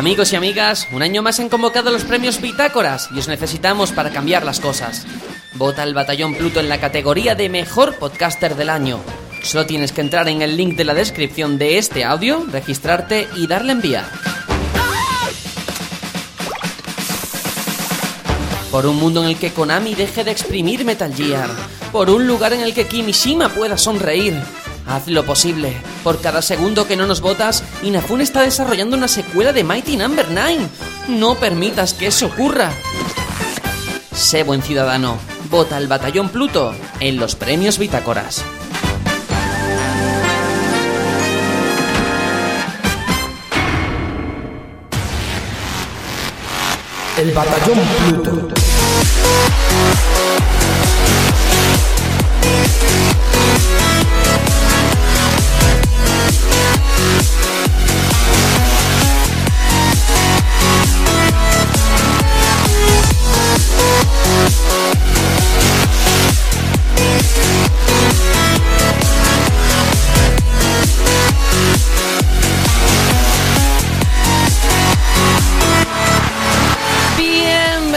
Amigos y amigas, un año más han convocado los premios Bitácoras y os necesitamos para cambiar las cosas. Vota al Batallón Pluto en la categoría de Mejor Podcaster del Año. Solo tienes que entrar en el link de la descripción de este audio, registrarte y darle enviar. Por un mundo en el que Konami deje de exprimir Metal Gear. Por un lugar en el que Kimishima pueda sonreír. Haz lo posible. Por cada segundo que no nos votas, Inafune está desarrollando una secuela de Mighty Number no. 9. No permitas que eso ocurra. Sé buen ciudadano. Vota al Batallón Pluto en los premios Bitácoras. El Batallón Pluto.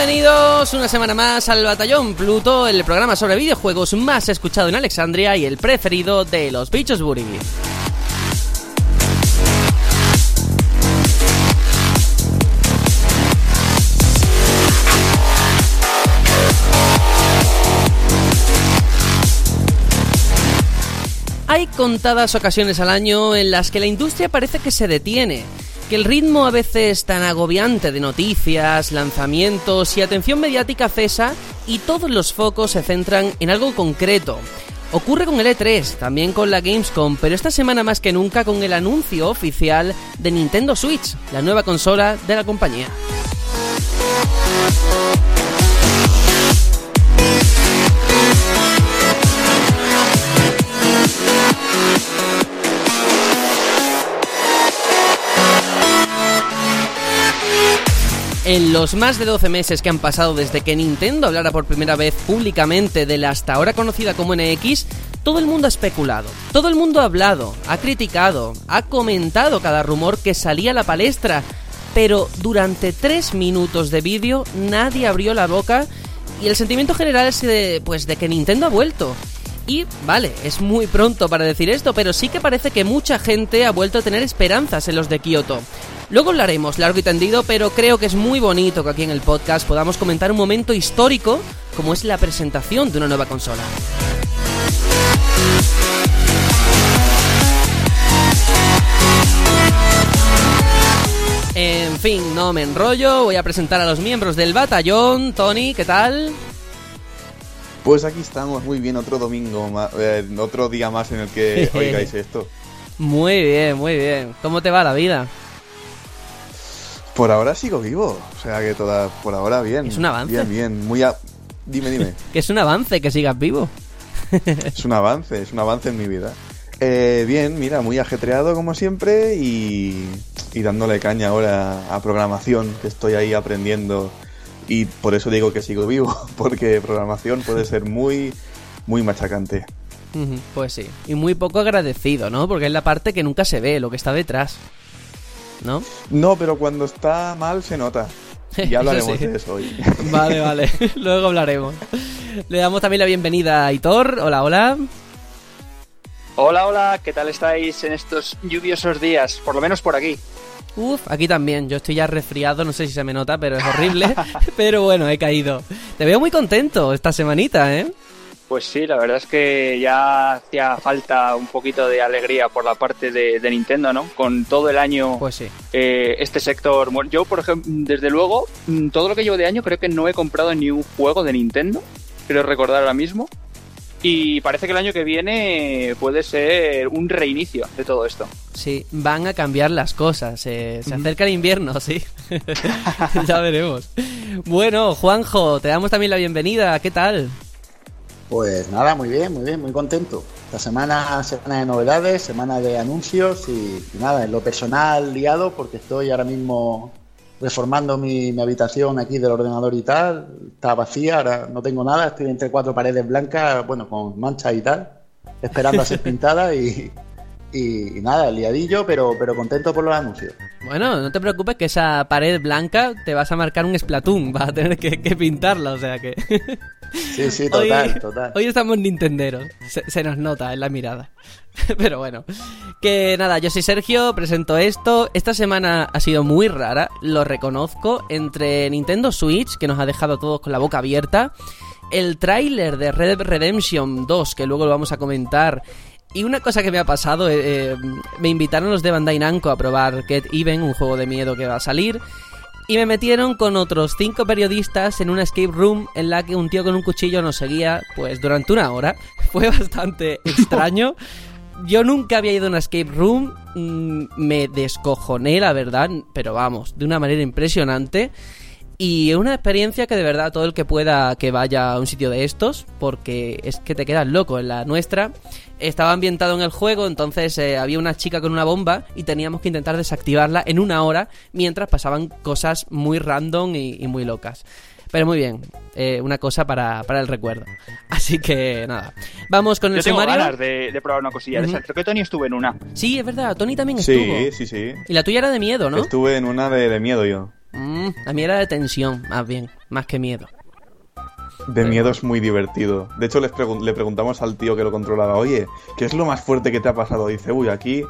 Bienvenidos una semana más al Batallón Pluto, el programa sobre videojuegos más escuchado en Alexandria y el preferido de los bichos Buri. Contadas ocasiones al año en las que la industria parece que se detiene, que el ritmo a veces tan agobiante de noticias, lanzamientos y atención mediática cesa y todos los focos se centran en algo concreto. Ocurre con el E3, también con la Gamescom, pero esta semana más que nunca con el anuncio oficial de Nintendo Switch, la nueva consola de la compañía. En los más de 12 meses que han pasado desde que Nintendo hablara por primera vez públicamente de la hasta ahora conocida como NX, todo el mundo ha especulado, todo el mundo ha hablado, ha criticado, ha comentado cada rumor que salía a la palestra, pero durante 3 minutos de vídeo nadie abrió la boca y el sentimiento general es de, pues, de que Nintendo ha vuelto. Y vale, es muy pronto para decir esto, pero sí que parece que mucha gente ha vuelto a tener esperanzas en los de Kioto. Luego hablaremos largo y tendido, pero creo que es muy bonito que aquí en el podcast podamos comentar un momento histórico como es la presentación de una nueva consola. En fin, no me enrollo, voy a presentar a los miembros del batallón. Tony, ¿qué tal? Pues aquí estamos, muy bien, otro domingo, eh, otro día más en el que oigáis esto. Muy bien, muy bien. ¿Cómo te va la vida? Por ahora sigo vivo, o sea que toda, por ahora bien. Es un avance. Bien, bien, muy Dime, dime. que es un avance que sigas vivo. es un avance, es un avance en mi vida. Eh, bien, mira, muy ajetreado como siempre y, y dándole caña ahora a programación, que estoy ahí aprendiendo y por eso digo que sigo vivo, porque programación puede ser muy, muy machacante. Pues sí, y muy poco agradecido, ¿no? Porque es la parte que nunca se ve, lo que está detrás. ¿no? No, pero cuando está mal se nota. Ya hablaremos de eso hoy. Vale, vale. Luego hablaremos. Le damos también la bienvenida a Aitor. Hola, hola. Hola, hola. ¿Qué tal estáis en estos lluviosos días? Por lo menos por aquí. Uf, aquí también. Yo estoy ya resfriado, no sé si se me nota, pero es horrible. pero bueno, he caído. Te veo muy contento esta semanita, ¿eh? Pues sí, la verdad es que ya hacía falta un poquito de alegría por la parte de, Nintendo, ¿no? Con todo el año, pues sí. Eh, este sector. Yo, por ejemplo, desde luego, mm, todo lo que llevo de año creo que no he comprado ni un juego de Nintendo. Quiero recordar ahora mismo. Y parece que el año que viene puede ser un reinicio de todo esto. Sí, van a cambiar las cosas. Eh, se acerca el invierno, sí. ya veremos. Bueno, Juanjo, te damos también la bienvenida. ¿Qué tal? Pues nada, muy bien, muy bien, muy contento. Esta semana, semana de novedades, semana de anuncios y, nada, en lo personal liado porque estoy ahora mismo reformando mi, habitación aquí del ordenador y tal. Está vacía, ahora no tengo nada, estoy entre cuatro paredes blancas, bueno, con manchas y tal, esperando a ser pintada y, y, nada, liadillo, pero, pero contento por los anuncios. Bueno, no te preocupes que esa pared blanca te vas a marcar un Splatoon, vas a tener que, que pintarla, o sea que... Sí, sí, total, hoy, total. Hoy estamos nintenderos, se, se nos nota en la mirada. Pero bueno, que nada, yo soy Sergio, presento esto. Esta semana ha sido muy rara, lo reconozco, entre Nintendo Switch, que nos ha dejado todos con la boca abierta, el tráiler de Red Dead Redemption 2, que luego lo vamos a comentar, y una cosa que me ha pasado, eh, eh, me invitaron los de Bandai Namco a probar Get Even, un juego de miedo que va a salir, y me metieron con otros cinco periodistas en una escape room en la que un tío con un cuchillo nos seguía pues durante una hora. Fue bastante extraño. Yo nunca había ido a una escape room, mm, me descojoné, la verdad, pero vamos, de una manera impresionante. Y una experiencia que de verdad todo el que pueda que vaya a un sitio de estos, porque es que te quedas loco. En la nuestra estaba ambientado en el juego, entonces eh, había una chica con una bomba y teníamos que intentar desactivarla en una hora mientras pasaban cosas muy random y muy locas. Pero muy bien, eh, una cosa para, para, el recuerdo. Así que nada, vamos con el Yo tengo sumario. ganas de, de, probar una cosilla de Ujú. esa. Creo que Tony estuvo en una. Sí, es verdad, Tony también estuvo. Sí, sí, sí. Y la tuya era de miedo, ¿no? Estuve en una de, de miedo yo. Mm, la mía era de tensión, más bien, más que miedo. De miedo es muy divertido. De hecho, les pregun- le preguntamos al tío que lo controlaba, oye, ¿qué es lo más fuerte que te ha pasado? Dice, uy, aquí,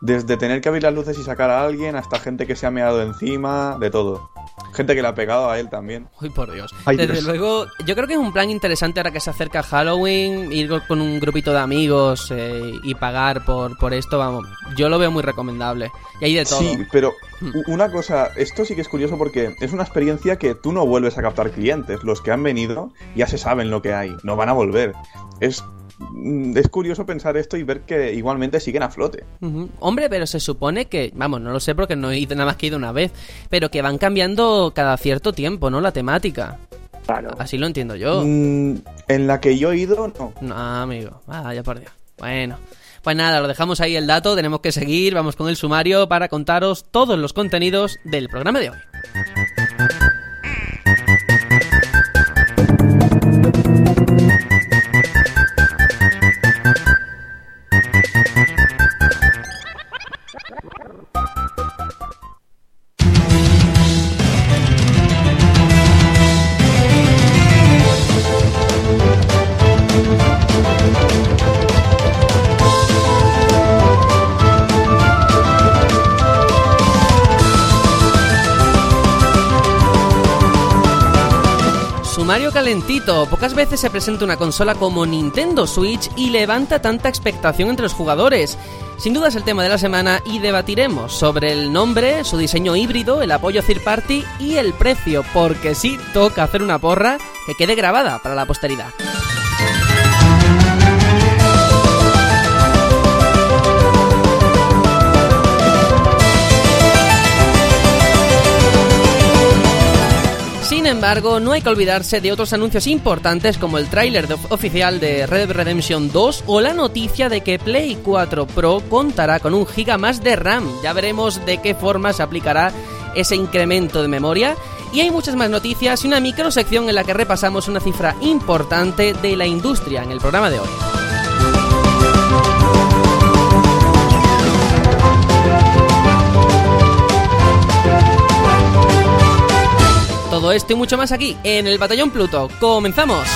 desde tener que abrir las luces y sacar a alguien, hasta gente que se ha meado encima, de todo. Gente que le ha pegado a él también. Uy, por Dios. Ay, Desde Dios. luego, yo creo que es un plan interesante ahora que se acerca Halloween, ir con un grupito de amigos eh, y pagar por, por esto, vamos. Yo lo veo muy recomendable. Y hay de todo. Sí, pero Hmm. una cosa, esto sí que es curioso porque es una experiencia que tú no vuelves a captar clientes. Los que han venido ya se saben lo que hay, no van a volver. Es, es curioso pensar esto y ver que igualmente siguen a flote. Hombre, pero se supone que, vamos, no lo sé porque no he ido nada más que he ido una vez, pero que van cambiando cada cierto tiempo, ¿no? La temática. Claro. Así lo entiendo yo. Mm, en la que yo he ido, no. No, amigo. Vaya por Dios. Bueno. Pues nada, lo dejamos ahí el dato, tenemos que seguir, vamos con el sumario para contaros todos los contenidos del programa de hoy. Sumario calentito. Pocas veces se presenta una consola como Nintendo Switch y levanta tanta expectación entre los jugadores. Sin duda es el tema de la semana y debatiremos sobre el nombre, su diseño híbrido, el apoyo third party y el precio, porque sí toca hacer una porra que quede grabada para la posteridad. Sin embargo, no hay que olvidarse de otros anuncios importantes como el tráiler oficial de Red Redemption 2 o la noticia de que Play 4 Pro contará con un giga más de RAM. Ya veremos de qué forma se aplicará ese incremento de memoria. Y hay muchas más noticias y una microsección en la que repasamos una cifra importante de la industria en el programa de hoy. Todo esto y mucho más aquí en el Batallón Pluto. ¡Comenzamos!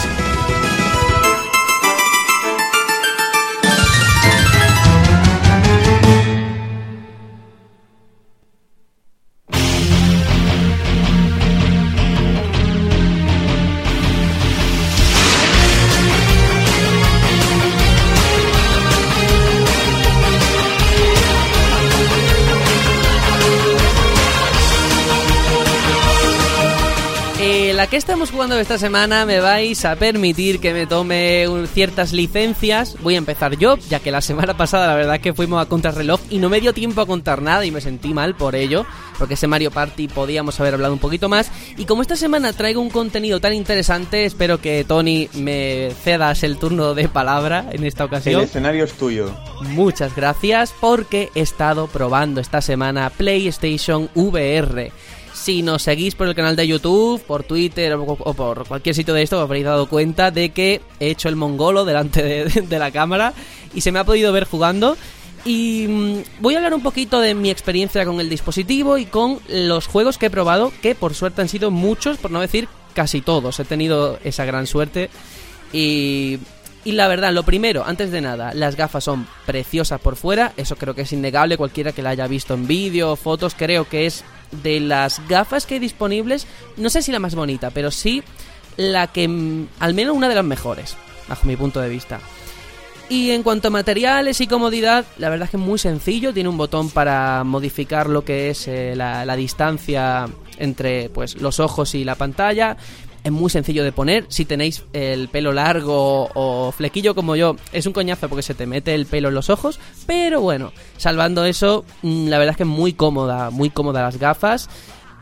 La que estamos jugando esta semana me vais a permitir que me tome ciertas licencias. Voy a empezar yo, ya que la semana pasada la verdad es que fuimos a contrarreloj y no me dio tiempo a contar nada y me sentí mal por ello, porque ese Mario Party podíamos haber hablado un poquito más. Y como esta semana traigo un contenido tan interesante, espero que Tony me cedas el turno de palabra en esta El ocasión. escenario es tuyo. Muchas gracias porque he estado probando esta semana PlayStation VR. Si nos seguís por el canal de YouTube, por Twitter o, por cualquier sitio de esto, os habréis dado cuenta de que he hecho el mongolo delante de, la cámara y se me ha podido ver jugando. Y mm, voy a hablar un poquito de mi experiencia con el dispositivo y con los juegos que he probado, que por suerte han sido muchos, por no decir casi todos. He tenido esa gran suerte. Y, y la verdad, lo primero, antes de nada, las gafas son preciosas por fuera. Eso creo que es innegable. Cualquiera que la haya visto en vídeo fotos, creo que es de las gafas que hay disponibles. No sé si la más bonita, pero sí la que, mm, al menos una de las mejores, bajo mi punto de vista. Y en cuanto a materiales y comodidad, la verdad es que es muy sencillo. Tiene un botón para modificar lo que es eh, la, la distancia entre pues, los ojos y la pantalla. Es muy sencillo de poner. Si tenéis el pelo largo o flequillo como yo, es un coñazo porque se te mete el pelo en los ojos. Pero bueno, salvando eso, mm, la verdad es que es muy cómoda, muy cómoda las gafas.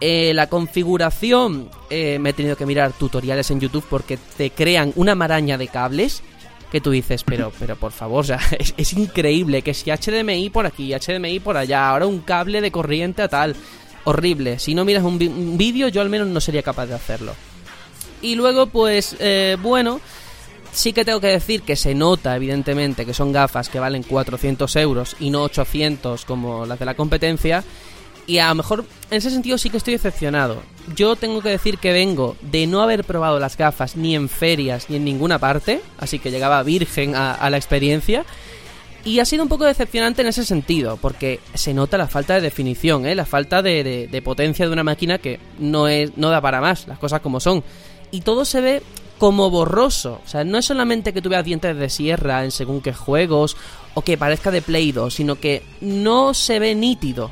Eh, la configuración, eh, me he tenido que mirar tutoriales en YouTube porque te crean una maraña de cables que tú dices, pero, pero por favor, es, increíble que si HDMI por aquí, HDMI por allá, ahora un cable de corriente a tal, horrible. Si no miras un, un vídeo, yo al menos no sería capaz de hacerlo. Y luego, pues, eh, bueno, sí que tengo que decir que se nota, evidentemente, que son gafas que valen 400 euros y no 800 como las de la competencia. Y a lo mejor en ese sentido sí que estoy decepcionado. Yo tengo que decir que vengo de no haber probado las gafas ni en ferias ni en ninguna parte, así que llegaba virgen a, la experiencia. Y ha sido un poco decepcionante en ese sentido, porque se nota la falta de definición, ¿eh? la falta de- de potencia de una máquina que no, es, no da para más, las cosas como son. Y todo se ve como borroso. O sea, no es solamente que tú veas dientes de sierra en según qué juegos o que parezca de Play 2, sino que no se ve nítido.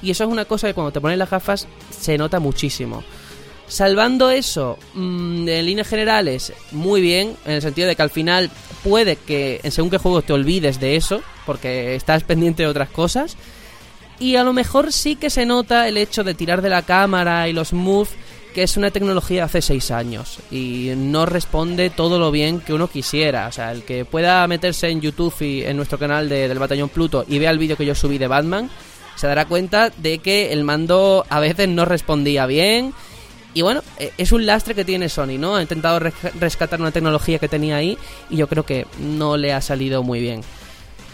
Y eso es una cosa que cuando te pones las gafas se nota muchísimo. Salvando eso, mm, en líneas generales, muy bien, en el sentido de que al final puede que en según qué juego te olvides de eso, porque estás pendiente de otras cosas. Y a lo mejor sí que se nota el hecho de tirar de la cámara y los moves, que es una tecnología de hace 6 años y no responde todo lo bien que uno quisiera. O sea, el que pueda meterse en YouTube y en nuestro canal de- del Batallón Pluto y vea el vídeo que yo subí de Batman, se dará cuenta de que el mando a veces no respondía bien. Y bueno, eh, es un lastre que tiene Sony, ¿no? Ha intentado res- rescatar una tecnología que tenía ahí y yo creo que no le ha salido muy bien.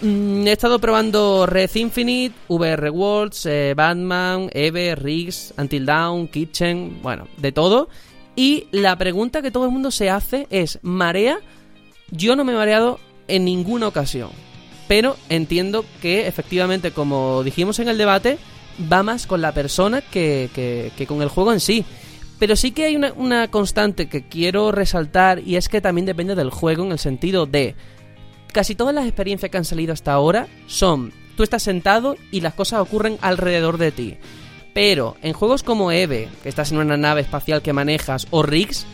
Mm, he estado probando Red Infinite, VR Worlds, eh, Batman, Eve, Riggs, Until Dawn, Kitchen, bueno, de todo. Y la pregunta que todo el mundo se hace es, ¿marea? Yo no me he mareado en ninguna ocasión. Pero entiendo que efectivamente, como dijimos en el debate, va más con la persona que, con el juego en sí. Pero sí que hay una constante que quiero resaltar y es que también depende del juego en el sentido de casi todas las experiencias que han salido hasta ahora son tú estás sentado y las cosas ocurren alrededor de ti. Pero en juegos como Eve, que estás en una nave espacial que manejas, o Riggs,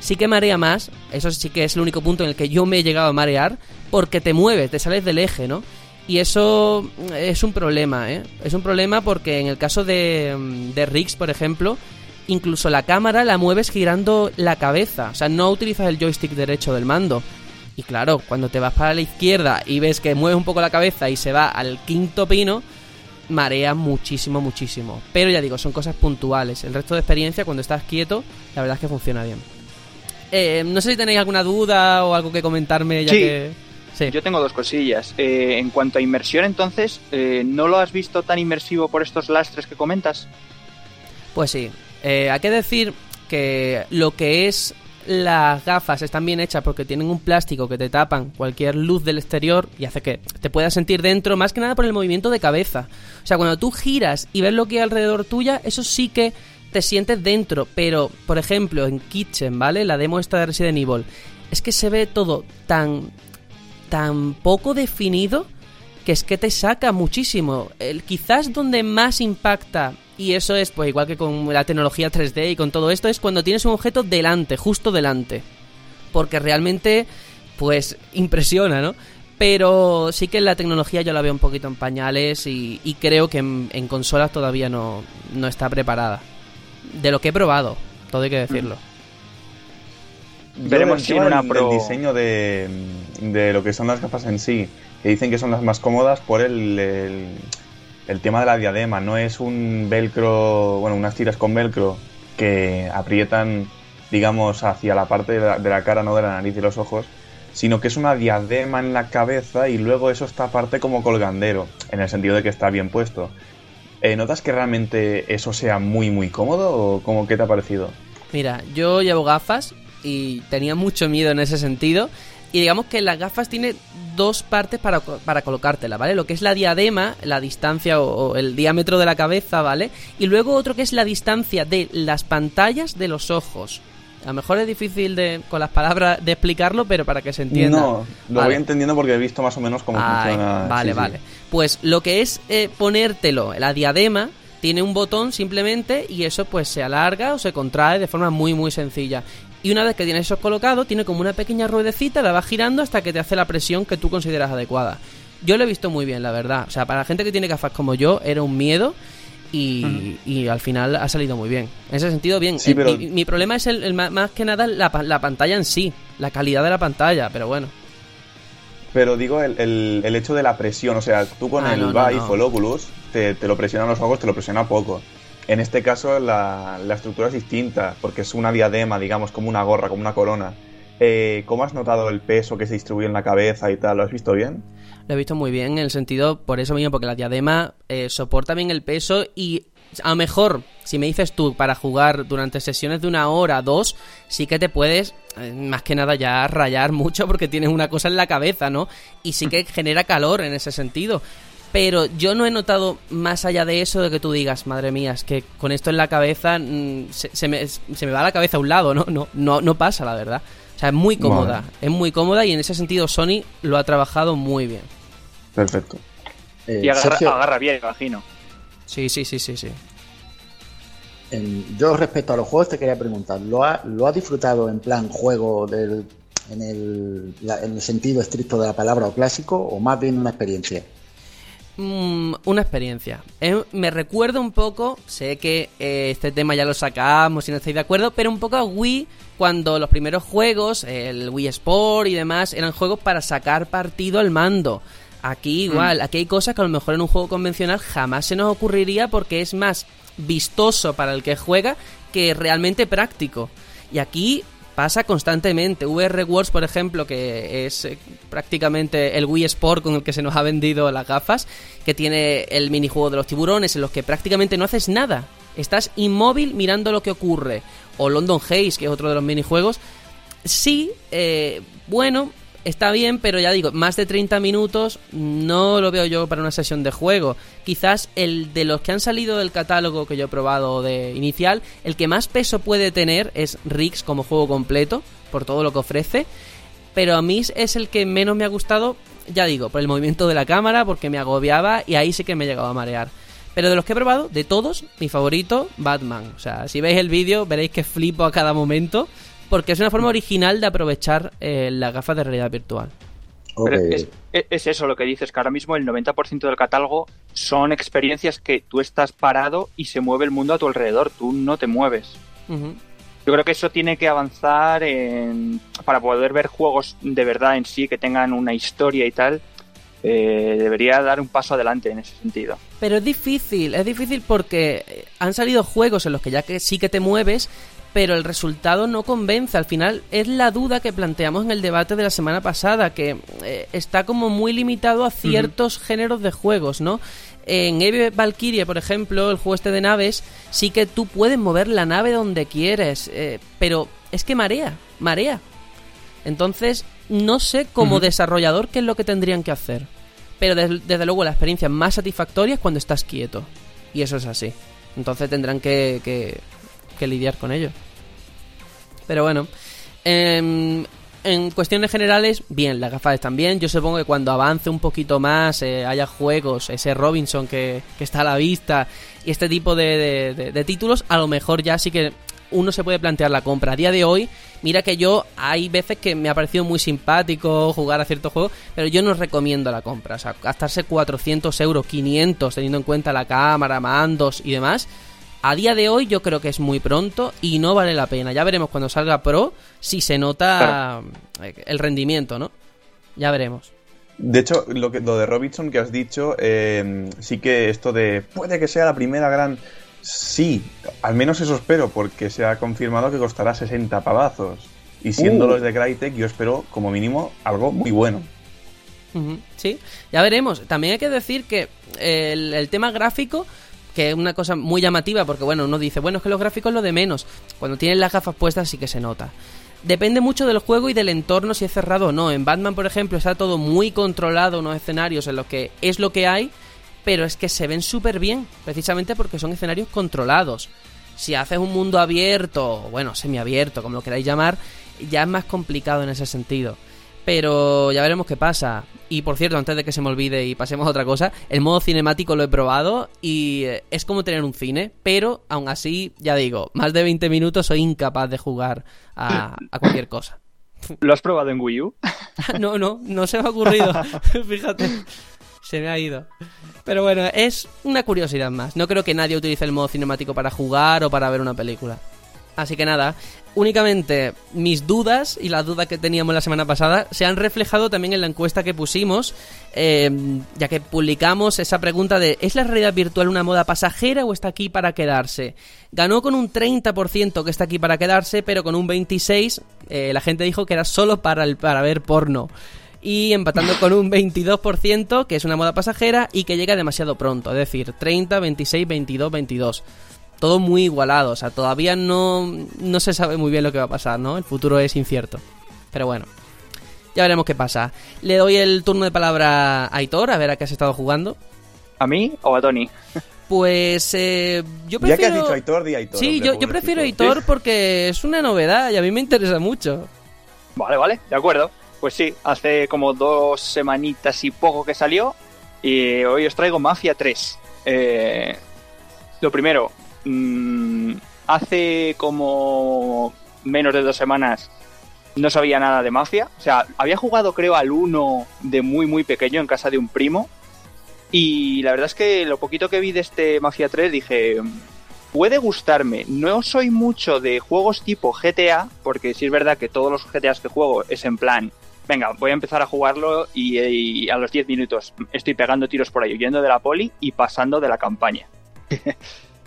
sí que marea más. Eso sí que es el único punto en el que yo me he llegado a marear, porque te mueves, te sales del eje, ¿no? Y eso es un problema, ¿eh? Es un problema porque en el caso de, mm, de Riggs, por ejemplo, incluso la cámara la mueves girando la cabeza. O sea, no utilizas el joystick derecho del mando. Y claro, cuando te vas para la izquierda y ves que mueves un poco la cabeza y se va al quinto pino, marea muchísimo, muchísimo. Pero ya digo, son cosas puntuales. El resto de experiencia, cuando estás quieto, la verdad es que funciona bien. Eh, no sé si tenéis alguna duda o algo que comentarme ya Sí. que... Sí. Yo tengo dos cosillas. Eh, en cuanto a inmersión, entonces, eh, ¿no lo has visto tan inmersivo por estos lastres que comentas? Pues sí. Eh, hay que decir que lo que es las gafas están bien hechas porque tienen un plástico que te tapan cualquier luz del exterior y hace que te puedas sentir dentro, más que nada por el movimiento de cabeza. O sea, cuando tú giras y ves lo que hay alrededor tuya, eso sí que te sientes dentro. Pero, por ejemplo, en Kitchen, ¿vale? La demo esta de Resident Evil, es que se ve todo tan tan poco definido que es que te saca muchísimo. El, quizás donde más impacta, y eso es pues igual que con la tecnología 3D y con todo esto, es cuando tienes un objeto delante, justo delante. Porque realmente, pues, impresiona, ¿no? Pero sí que la tecnología yo la veo un poquito en pañales y, y creo que en, en consolas todavía no, no está preparada. De lo que he probado, todo hay que decirlo. Veremos si en una Pro- del diseño de, de lo que son las gafas en sí, que dicen que son las más cómodas por el, el, el tema de la diadema. No es un velcro, bueno, unas tiras con velcro que aprietan, digamos, hacia la parte de la, cara, no de la nariz y los ojos, sino que es una diadema en la cabeza y luego eso está aparte como colgandero, en el sentido de que está bien puesto. Eh, ¿Notas que realmente eso sea muy muy cómodo o cómo qué te ha parecido? Mira, yo llevo gafas y tenía mucho miedo en ese sentido. Y digamos que las gafas tiene dos partes para, para colocártela, ¿vale? Lo que es la diadema, la distancia o, o el diámetro de la cabeza, ¿vale? Y luego otro que es la distancia de las pantallas de los ojos. A lo mejor es difícil de, con las palabras de explicarlo, pero para que se entienda. No, lo Vale. voy entendiendo porque he visto más o menos cómo Ay, funciona. Vale, Sí, sí. vale. Pues lo que es eh, ponértelo, la diadema, tiene un botón simplemente y eso pues se alarga o se contrae de forma muy muy sencilla. Y una vez que tienes eso colocado, tiene como una pequeña ruedecita, la vas girando hasta que te hace la presión que tú consideras adecuada. Yo lo he visto muy bien, la verdad. O sea, para la gente que tiene gafas como yo, era un miedo. Y, y al final ha salido muy bien. En ese sentido, bien. Sí, Eh, pero- mi, mi problema es el, más que nada la, la pantalla en sí, la calidad de la pantalla, pero bueno. Pero digo, el, el- el hecho de la presión, o sea, tú con Ah, el no, no, Vive no. o el Oculus te, te lo presionan los ojos, te lo presiona poco. En este caso la, estructura es distinta, porque es una diadema, digamos, como una gorra, como una corona. Eh, ¿Cómo has notado el peso que se distribuye en la cabeza y tal? ¿Lo has visto bien? Lo he visto muy bien en el sentido, por eso mismo, porque la diadema eh, soporta bien el peso y a lo mejor, si me dices tú, para jugar durante sesiones de una hora, dos, sí que te puedes, eh, más que nada, ya rayar mucho porque tienes una cosa en la cabeza, ¿no? Y sí que genera calor en ese sentido. Pero yo no he notado más allá de eso de que tú digas, madre mía, es que con esto en la cabeza mm, se, se me, se me va la cabeza a un lado, ¿no? No, no, no pasa, la verdad. O sea, es muy cómoda, Vale. es muy cómoda y en ese sentido Sony lo ha trabajado muy bien. Perfecto. Eh, Y agarra, Sergio, agarra bien, imagino. Sí, sí, sí, sí, sí. en- yo respecto a los juegos te quería preguntar, ¿lo ha, lo ha disfrutado en plan juego del, en, el, la- en el sentido estricto de la palabra o clásico o más bien una experiencia? Mm, una experiencia. Eh, me recuerda un poco, sé que eh, este tema ya lo sacamos y no estáis de acuerdo, pero un poco a Wii cuando los primeros juegos, el Wii Sport y demás, eran juegos para sacar partido al mando. Aquí igual, aquí hay cosas que a lo mejor en un juego convencional jamás se nos ocurriría porque es más vistoso para el que juega que realmente práctico. Y aquí pasa constantemente. VR Wars, por ejemplo, que es eh, prácticamente el Wii Sport con el que se nos ha vendido las gafas, que tiene el minijuego de los tiburones, en los que prácticamente no haces nada. Estás inmóvil mirando lo que ocurre. O London Haze, que es otro de los minijuegos. Sí, eh, bueno, está bien, pero ya digo, más de 30 minutos no lo veo yo para una sesión de juego. Quizás el de los que han salido del catálogo que yo he probado de inicial, el que más peso puede tener es Rix como juego completo, por todo lo que ofrece. Pero a mí es el que menos me ha gustado, ya digo, por el movimiento de la cámara, porque me agobiaba y ahí sí que me llegaba a marear. Pero de los que he probado, de todos, mi favorito, Batman. O sea, si veis el vídeo veréis que flipo a cada momento, porque es una forma original de aprovechar eh, las gafas de realidad virtual. Pero es, es- es eso lo que dices, que ahora mismo el 90% del catálogo son experiencias que tú estás parado y se mueve el mundo a tu alrededor, tú no te mueves. Yo creo que eso tiene que avanzar en, para poder ver juegos de verdad en sí, que tengan una historia y tal. eh, debería dar un paso adelante en ese sentido. Pero es difícil, es difícil porque eh, han salido juegos en los que ya que sí que te mueves, pero el resultado no convence. Al final es la duda que planteamos en el debate de la semana pasada, que eh, está como muy limitado a ciertos géneros de juegos, ¿no? En Eve Valkyrie, por ejemplo, el juego este de naves, sí que tú puedes mover la nave donde quieres, eh, pero es que marea, marea. Entonces, no sé como desarrollador qué es lo que tendrían que hacer. Pero des- desde luego la experiencia más satisfactoria es cuando estás quieto. Y eso es así. Entonces tendrán que, que, que lidiar con ello. Pero bueno. em, en cuestiones generales, bien, las gafas están bien. Yo supongo que cuando avance un poquito más, eh, haya juegos, ese Robinson que, que está a la vista y este tipo de, de- de- de títulos, a lo mejor ya sí que uno se puede plantear la compra. A día de hoy, mira que yo hay veces que me ha parecido muy simpático jugar a ciertos juegos, pero yo no recomiendo la compra. O sea, gastarse 400 euros, 500, teniendo en cuenta la cámara, mandos y demás. A día de hoy yo creo que es muy pronto y no vale la pena. Ya veremos cuando salga Pro si se nota eh, el rendimiento, ¿no? Ya veremos. De hecho, lo, que, lo de Robinson que has dicho, eh, sí que esto de puede que sea la primera gran... Sí, al menos eso espero, porque se ha confirmado que costará 60 pavazos. Y siendo Uh. los de Crytek, yo espero como mínimo algo muy bueno. Sí, ya veremos. También hay que decir que el, el tema gráfico, que es una cosa muy llamativa, porque bueno, uno dice, bueno, es que los gráficos lo de menos. Cuando tienes las gafas puestas sí que se nota. Depende mucho del juego y del entorno si es cerrado o no. En Batman, por ejemplo, está todo muy controlado, unos escenarios en los que es lo que hay, pero es que se ven súper bien, precisamente porque son escenarios controlados. Si haces un mundo abierto, bueno, semiabierto, como lo queráis llamar, ya es más complicado en ese sentido. Pero ya veremos qué pasa. Y por cierto, antes de que se me olvide y pasemos a otra cosa, el modo cinemático lo he probado y eh, es como tener un cine, pero aún así, ya digo, más de 20 minutos soy incapaz de jugar a, a cualquier cosa. ¿Lo has probado en Wii U? no, no, no se me ha ocurrido. Fíjate, se me ha ido. Pero bueno, es una curiosidad más. No creo que nadie utilice el modo cinemático para jugar o para ver una película. Así que nada, únicamente mis dudas y las dudas que teníamos la semana pasada se han reflejado también en la encuesta que pusimos, eh, ya que publicamos esa pregunta de ¿es la realidad virtual una moda pasajera o está aquí para quedarse? Ganó con un 30% que está aquí para quedarse, pero con un 26% eh, la gente dijo que era solo para, el, para ver porno. Y empatando con un 22%, que es una moda pasajera y que llega demasiado pronto, es decir, 30, 26, 22, 22 todo muy igualado, o sea, todavía no, no se sabe muy bien lo que va a pasar, ¿no? El futuro es incierto. Pero bueno, ya veremos qué pasa. Le doy el turno de palabra a Aitor, a ver a qué has estado jugando. ¿A mí o a Tony? Pues eh, yo Ya que has prefiero... dicho Aitor, di Aitor. sí, hombre, yo, prefiero Aitor porque es una novedad y a mí me interesa mucho. Vale, vale, de acuerdo. Pues sí, hace como dos semanitas y poco que salió. Y hoy os traigo Mafia 3. Eh, lo primero, mm, hace como menos de dos semanas no sabía nada de Mafia. O sea, había jugado creo al 1 de muy muy pequeño en casa de un primo. Y la verdad es que lo poquito que vi de este Mafia 3 dije, puede gustarme. No soy mucho de juegos tipo GTA, porque sí es verdad que todos los GTAs que juego es en plan, venga, voy a empezar a jugarlo y, y a los 10 minutos estoy pegando tiros por ahí, huyendo de la poli y pasando de la campaña.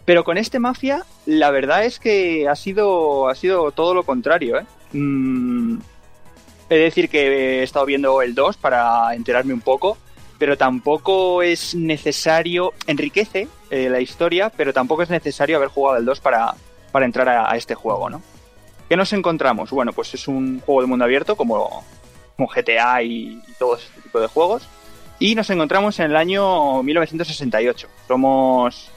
Pero con este Mafia, la verdad es que ha sido, ha sido todo lo contrario, ¿eh? Mm, he de decir que he estado viendo el 2 para enterarme un poco, pero tampoco es necesario, enriquece eh, la historia, pero tampoco es necesario haber jugado el 2 para, para entrar a, este juego, ¿no? ¿Qué nos encontramos? Bueno, pues es un juego de mundo abierto como, como GTA y, y todo este tipo de juegos. Y nos encontramos en el año 1968. Somos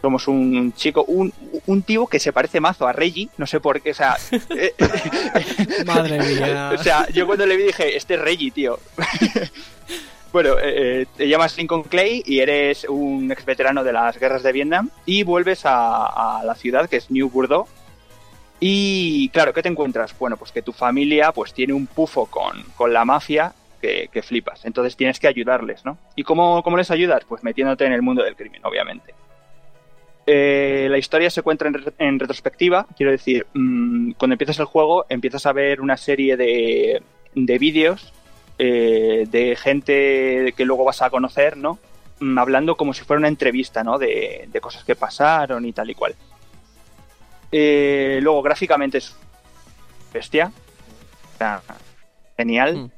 somos un chico, un, un tío que se parece mazo a Reggie, no sé por qué, o sea... eh, Madre mía. o sea, yo cuando le vi dije, este es Reggie, tío. bueno, eh, eh, te llamas Lincoln Clay y eres un ex veterano de las guerras de Vietnam y vuelves a, a la ciudad que es New Bordeaux. Y claro, ¿qué te encuentras? Bueno, pues que tu familia pues tiene un pufo con, con la mafia que, que flipas. Entonces tienes que ayudarles, ¿no? ¿Y cómo, cómo les ayudas? Pues metiéndote en el mundo del crimen, obviamente. Eh, la historia se cuenta en, re- en retrospectiva, quiero decir, mm, cuando empiezas el juego empiezas a ver una serie de, de vídeos eh, de gente que luego vas a conocer, ¿no? Mm, hablando como si fuera una entrevista, ¿no? De, de cosas que pasaron y tal y cual. Eh, luego, gráficamente es bestia. O sea, genial. Mm.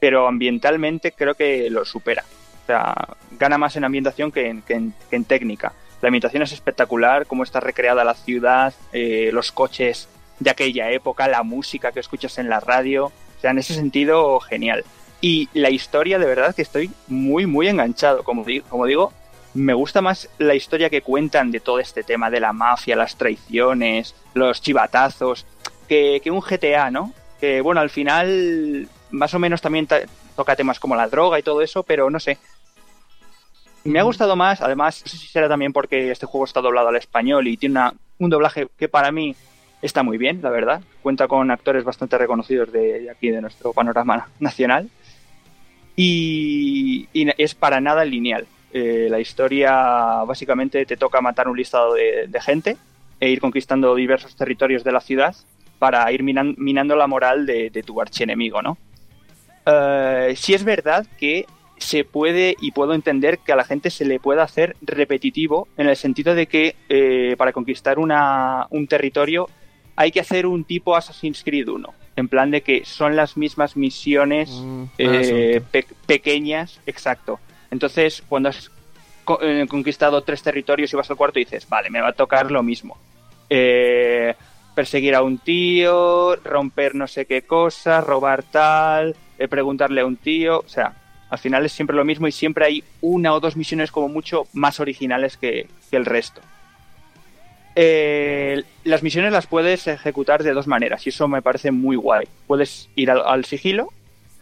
Pero ambientalmente creo que lo supera. O sea, gana más en ambientación que en, que en- que en técnica. La ambientación es espectacular, cómo está recreada la ciudad, eh, los coches de aquella época, la música que escuchas en la radio. O sea, en ese sentido, genial. Y la historia, de verdad, que estoy muy, muy enganchado. Como digo, me gusta más la historia que cuentan de todo este tema de la mafia, las traiciones, los chivatazos, que, que un GTA, ¿no? Que, bueno, al final, más o menos también ta- toca temas como la droga y todo eso, pero no sé. Me ha gustado más, además, no sé si será también porque este juego está doblado al español y tiene una- un doblaje que para mí está muy bien, la verdad. Cuenta con actores bastante reconocidos de, de aquí, de nuestro panorama nacional. Y, y es para nada lineal. Eh, la historia básicamente te toca matar un listado de, de gente e ir conquistando diversos territorios de la ciudad para ir minan- minando la moral de, de tu archienemigo, ¿no? Eh, sí es verdad que se puede y puedo entender que a la gente se le pueda hacer repetitivo en el sentido de que eh, para conquistar una, un territorio hay que hacer un tipo Assassin's Creed 1. en plan de que son las mismas misiones Mm, eh, asunto. pe- pequeñas, exacto. Entonces, cuando has co- eh, conquistado tres territorios y vas al cuarto, dices, vale, me va a tocar lo mismo. Eh, perseguir a un tío, romper no sé qué cosa, robar tal, eh, preguntarle a un tío, o sea, al final es siempre lo mismo y siempre hay una o dos misiones como mucho más originales que, el resto. Eh, las misiones las puedes ejecutar de dos maneras y eso me parece muy guay. Puedes ir al, sigilo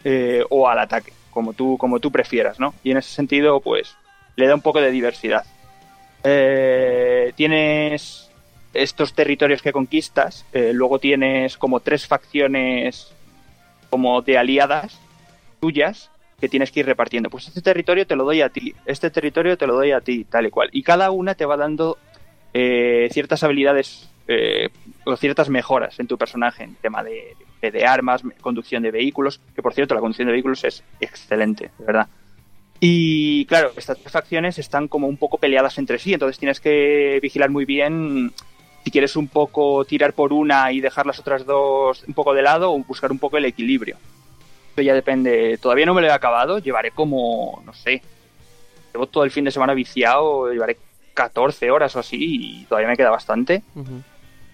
eh, o al ataque, como tú, como tú prefieras, ¿no? Y en ese sentido, pues, le da un poco de diversidad. Eh, tienes estos territorios que conquistas, luego tienes como tres facciones como de aliadas tuyas que tienes que ir repartiendo. Pues este territorio te lo doy a ti, este territorio te lo doy a ti, tal y cual. Y cada una te va dando eh, ciertas habilidades eh, o ciertas mejoras en tu personaje en tema de, de- armas, conducción de vehículos, que por cierto la conducción de vehículos es excelente, de verdad. Y claro, estas facciones están como un poco peleadas entre sí, entonces tienes que vigilar muy bien si quieres un poco tirar por una y dejar las otras dos un poco de lado o buscar un poco el equilibrio. Esto ya depende, todavía no me lo he acabado, llevaré como, no sé, llevo todo el fin de semana viciado, llevaré 14 horas o así y todavía me queda bastante.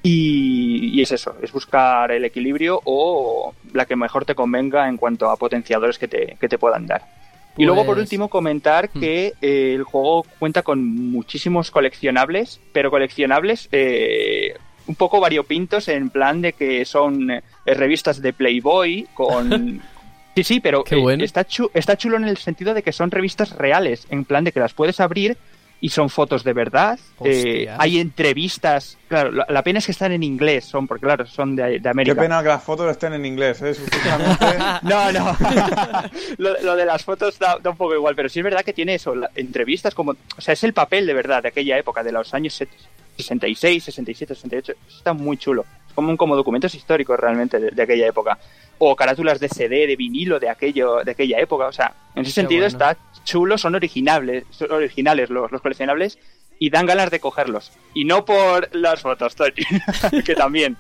Y, y es eso, es buscar el equilibrio o la que mejor te convenga en cuanto a potenciadores que te, que te puedan dar. Y luego, por Pues- último, comentar Hmm. que eh, el juego cuenta con muchísimos coleccionables, pero coleccionables eh, un poco variopintos en plan de que son eh, revistas de Playboy con... Sí, sí, pero Qué eh, está, chu- está chulo en el sentido de que son revistas reales, en plan de que las puedes abrir y son fotos de verdad. eh, hay entrevistas, claro, la, la pena es que están en inglés, son porque claro, son de, de Qué América. pena que las fotos estén en inglés, ¿eh? No, no. lo, lo de las fotos da, da un poco igual, pero sí es verdad que tiene eso, la- entrevistas como... O sea, es el papel de verdad de aquella época, de los años set- 66, 67, 68. Eso está muy chulo. Es como, como documentos históricos realmente de, de aquella época. O carátulas de CD, de vinilo de, aquello, de aquella época. O sea, en ese Qué sentido bueno. está chulo, son originales, son originales los, los coleccionables y dan ganas de cogerlos. Y no por las fotos, Tony, que también.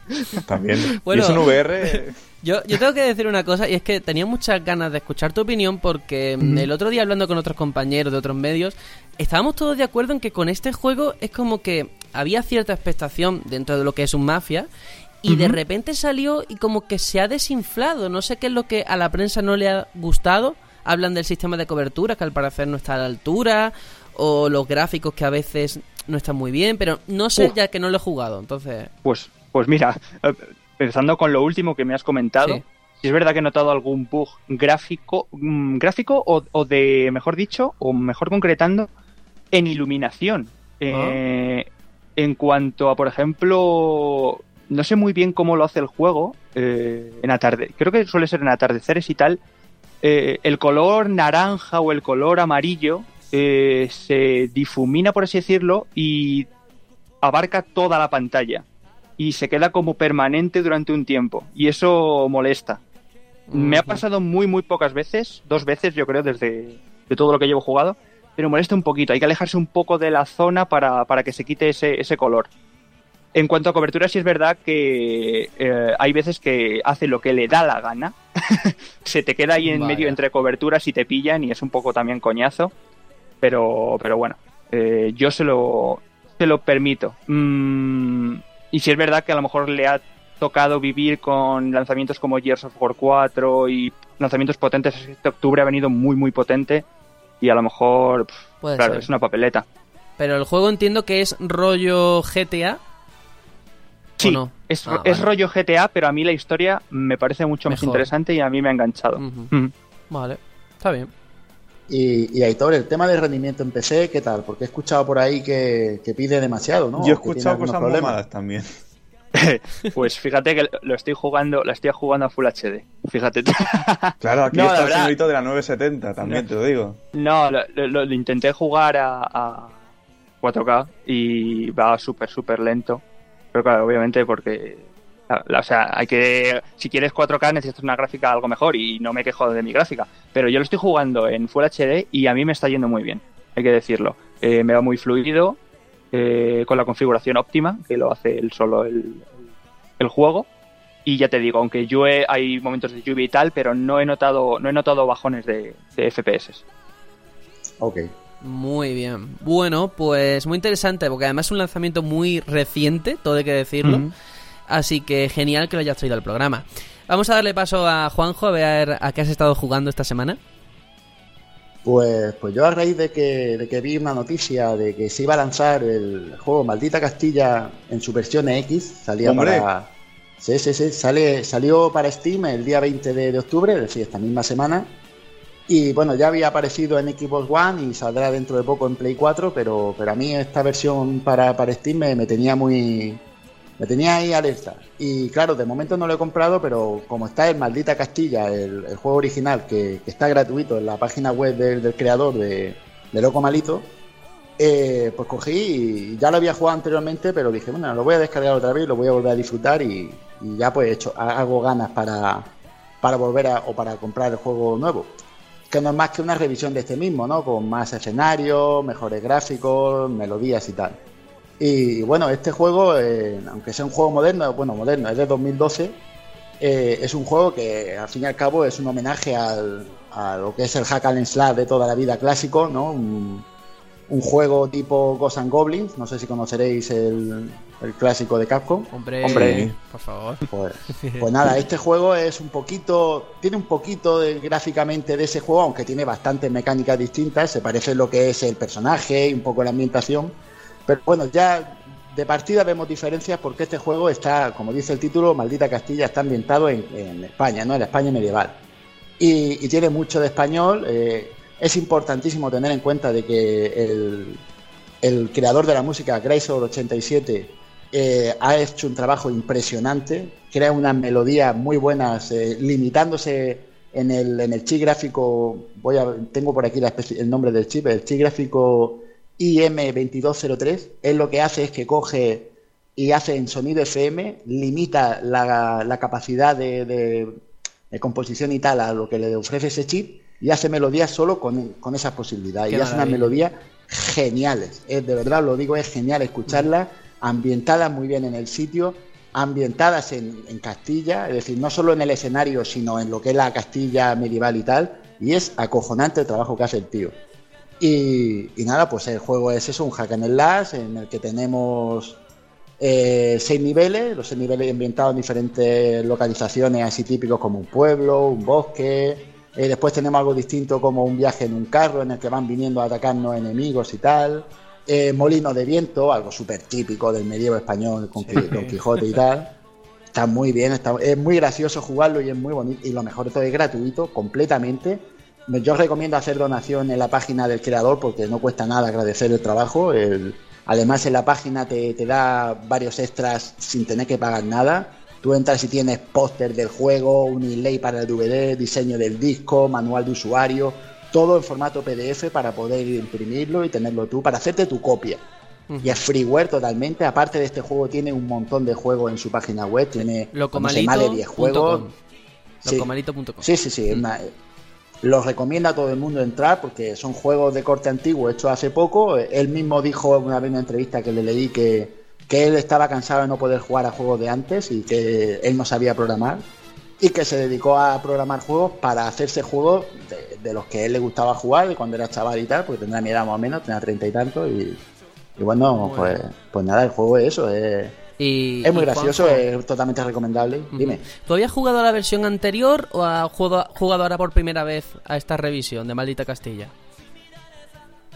También. Bueno. Y VR... Yo, yo tengo que decir una cosa, y es que tenía muchas ganas de escuchar tu opinión porque mm, el otro día hablando con otros compañeros de otros medios, estábamos todos de acuerdo en que con este juego es como que había cierta expectación dentro de lo que es un mafia y de repente salió y como que se ha desinflado. No sé qué es lo que a la prensa no le ha gustado. Hablan del sistema de cobertura que al parecer no está a la altura o los gráficos que a veces no están muy bien, pero no sé Uf. ya que no lo he jugado, entonces... Pues, pues mira, eh, pensando con lo último que me has comentado, Sí. si es verdad que he notado algún bug gráfico, mm, gráfico o, o de, mejor dicho, o mejor concretando, en iluminación. Eh, En cuanto a, por ejemplo, no sé muy bien cómo lo hace el juego, eh, en atarde, creo que suele ser en atardeceres y tal, eh, el color naranja o el color amarillo eh, se difumina, por así decirlo, y abarca toda la pantalla y se queda como permanente durante un tiempo y eso molesta. Me ha pasado muy muy pocas veces, dos veces yo creo desde de todo lo que llevo jugado, pero molesta un poquito, hay que alejarse un poco de la zona para, para que se quite ese, ese color. En cuanto a cobertura, sí es verdad que eh, hay veces que hace lo que le da la gana. se te queda ahí en Vaya. medio entre coberturas y te pillan y es un poco también coñazo. Pero, pero bueno, eh, yo se lo, se lo permito. Mm, y si es verdad que a lo mejor le ha tocado vivir con lanzamientos como Gears of War 4 y lanzamientos potentes. Este octubre ha venido muy, muy potente. Y a lo mejor, claro, ser. es una papeleta. Pero el juego entiendo que es rollo GTA. Sí, no? es, Ah, es vale. rollo GTA, pero a mí la historia me parece mucho más interesante y a mí me ha enganchado. Mm. Vale, está bien. Y, y Aitor, el tema de rendimiento en PC, ¿qué tal? Porque he escuchado por ahí que, que pide demasiado, ¿no? Yo he escuchado algunos cosas muy malas también. Pues fíjate que lo estoy jugando, la estoy jugando a Full HD. Fíjate. Claro, aquí No, está el señorito de la 970, también te lo digo. No, lo, lo- lo intenté jugar a, a 4K y va súper, súper lento. Pero claro, obviamente porque... o sea, hay que... Si quieres 4K necesitas una gráfica algo mejor y no me quejo de mi gráfica. Pero yo lo estoy jugando en Full HD y a mí me está yendo muy bien, hay que decirlo. Eh, me va muy fluido, eh, con la configuración óptima, que lo hace él solo el, el juego. Y ya te digo, aunque llueve, hay momentos de lluvia y tal, pero no he notado, no he notado bajones de, de FPS. Ok. Muy bien. Bueno, pues muy interesante, porque además es un lanzamiento muy reciente, todo hay que decirlo. Así que genial que lo hayas traído al programa. Vamos a darle paso a Juanjo a ver a qué has estado jugando esta semana. Pues, pues yo a raíz de que, de que vi una noticia de que se iba a lanzar el juego Maldita Castilla en su versión X, salía ¡Hombre! para... Sí, sí, sí, sale, salió para Steam el día 20 de, de octubre, es decir, esta misma semana. Y bueno, ya había aparecido en Xbox One y saldrá dentro de poco en Play 4, pero, pero a mí esta versión para, para Steam me, me tenía muy... Me tenía ahí alerta. Y claro, de momento no lo he comprado, pero como está en Maldita Castilla, el, el juego original, que, está gratuito en la página web del, creador de, de Loco Malito, eh, pues cogí y ya lo había jugado anteriormente, pero dije, bueno, lo voy a descargar otra vez, lo voy a volver a disfrutar y, y ya pues he hecho, hago ganas para, para volver a, o para comprar el juego nuevo. Que no es más que una revisión de este mismo, ¿no? Con más escenarios, mejores gráficos, melodías y tal. Y bueno, este juego, eh, aunque sea un juego moderno, bueno, moderno, es de 2012, eh, es un juego que al fin y al cabo es un homenaje a lo que es el hack and slash de toda la vida clásico, ¿no? Un juego tipo Ghosts and Goblins, no sé si conoceréis el, el clásico de Capcom. Hombre, Hombre. por favor. Pues, pues nada, este juego es un poquito, tiene un poquito de, gráficamente de ese juego, aunque tiene bastantes mecánicas distintas, se parece lo que es el personaje y un poco la ambientación, pero bueno, ya de partida vemos diferencias porque este juego está, como dice el título, Maldita Castilla, está ambientado en, en España, ¿no? En la España medieval. Y, y tiene mucho de español. eh, es importantísimo tener en cuenta de que el, creador de la música, Graysor87, eh, ha hecho un trabajo impresionante, crea unas melodías muy buenas, limitándose en el, chip gráfico, tengo por aquí el nombre del chip, el chip gráfico IM2203, él lo que hace es que coge y hace en sonido FM, limita la, capacidad de composición y tal a lo que le ofrece ese chip y hace melodías solo con, con esas posibilidades. Qué y hace unas melodías geniales. Es, de verdad lo digo, es genial escucharlas, ambientadas muy bien en el sitio, ambientadas en, en Castilla, es decir, no solo en el escenario, sino en lo que es la Castilla medieval y tal. Y es acojonante el trabajo que hace el tío. Y, y nada, pues el juego es eso, un hack and slash en el que tenemos eh, seis niveles, los seis niveles ambientados en diferentes localizaciones así típicos como un pueblo, un bosque. Eh, después tenemos algo distinto como un viaje en un carro en el que van viniendo a atacarnos enemigos y tal. Eh, molino de viento, algo súper típico del medievo español con, Qui- con Quijote y tal. Está muy bien, está- es muy gracioso jugarlo y es muy bonito. Y lo mejor de todo es gratuito, completamente. Yo os recomiendo hacer donación en la página del creador porque no cuesta nada agradecer el trabajo. El- además, en la página te, te da varios extras sin tener que pagar nada. Tú entras y tienes póster del juego, un inlay para el DVD, diseño del disco, manual de usuario, todo en formato PDF para poder imprimirlo y tenerlo tú, para hacerte tu copia. Y es freeware totalmente. Aparte de este juego, tiene un montón de juegos en su página web. Tiene más de 10 juegos. Sí. Sí, sí, sí. una- los recomienda a todo el mundo entrar porque son juegos de corte antiguo hechos hace poco. Él mismo dijo una vez en una entrevista que le leí que, que él estaba cansado de no poder jugar a juegos de antes y que él no sabía programar y que se dedicó a programar juegos para hacerse juegos de, de los que a él le gustaba jugar de cuando era chaval y tal, porque tendrá mi edad más o menos, tenía treinta y tanto y, y bueno, pues, pues nada, el juego es eso, es, Y, es muy y gracioso, es totalmente recomendable. Dime. ¿Tú habías jugado a la versión anterior o has jugado, jugado ahora por primera vez a esta revisión de Maldita Castilla?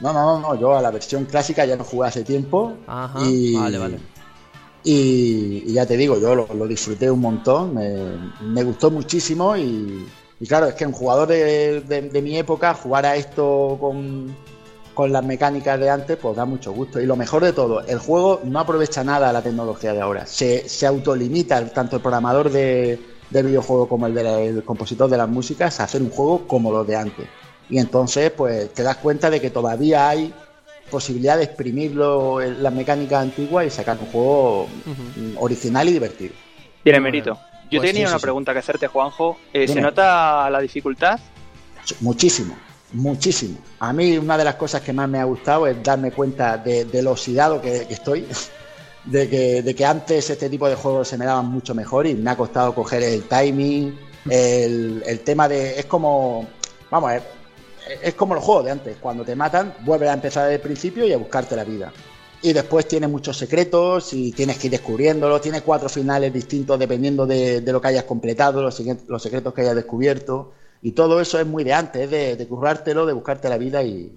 No, no, no, no, yo a la versión clásica ya no jugué hace tiempo. Ajá, y, vale, vale. Y, y ya te digo, yo lo, lo disfruté un montón, me, me gustó muchísimo y, y claro, es que un jugador de, de- de mi época jugar a esto con, con las mecánicas de antes, pues da mucho gusto. Y lo mejor de todo, el juego no aprovecha nada la tecnología de ahora, se, se autolimita tanto el programador de, del videojuego como el, de la- el compositor de las músicas a hacer un juego como los de antes. Y entonces, pues te das cuenta de que todavía hay posibilidad de exprimirlo en las mecánicas antiguas y sacar un juego original y divertido. Tiene Bueno, mérito. Yo pues tenía sí, una sí, sí. pregunta que hacerte, Juanjo. Eh, ¿Se nota la dificultad? Muchísimo, muchísimo. A mí una de las cosas que más me ha gustado es darme cuenta de, de lo oxidado que, que estoy. de que, de que antes este tipo de juegos se me daban mucho mejor y me ha costado coger el timing, el, el tema de... Es como... Vamos, es, es como los juegos de antes. Cuando te matan, vuelves a empezar desde el principio y a buscarte la vida. Y después tiene muchos secretos y tienes que ir descubriéndolo. Tiene cuatro finales distintos dependiendo de, lo que hayas completado, los, secretos que hayas descubierto. Y todo eso es muy de antes, es de, currártelo, de buscarte la vida y,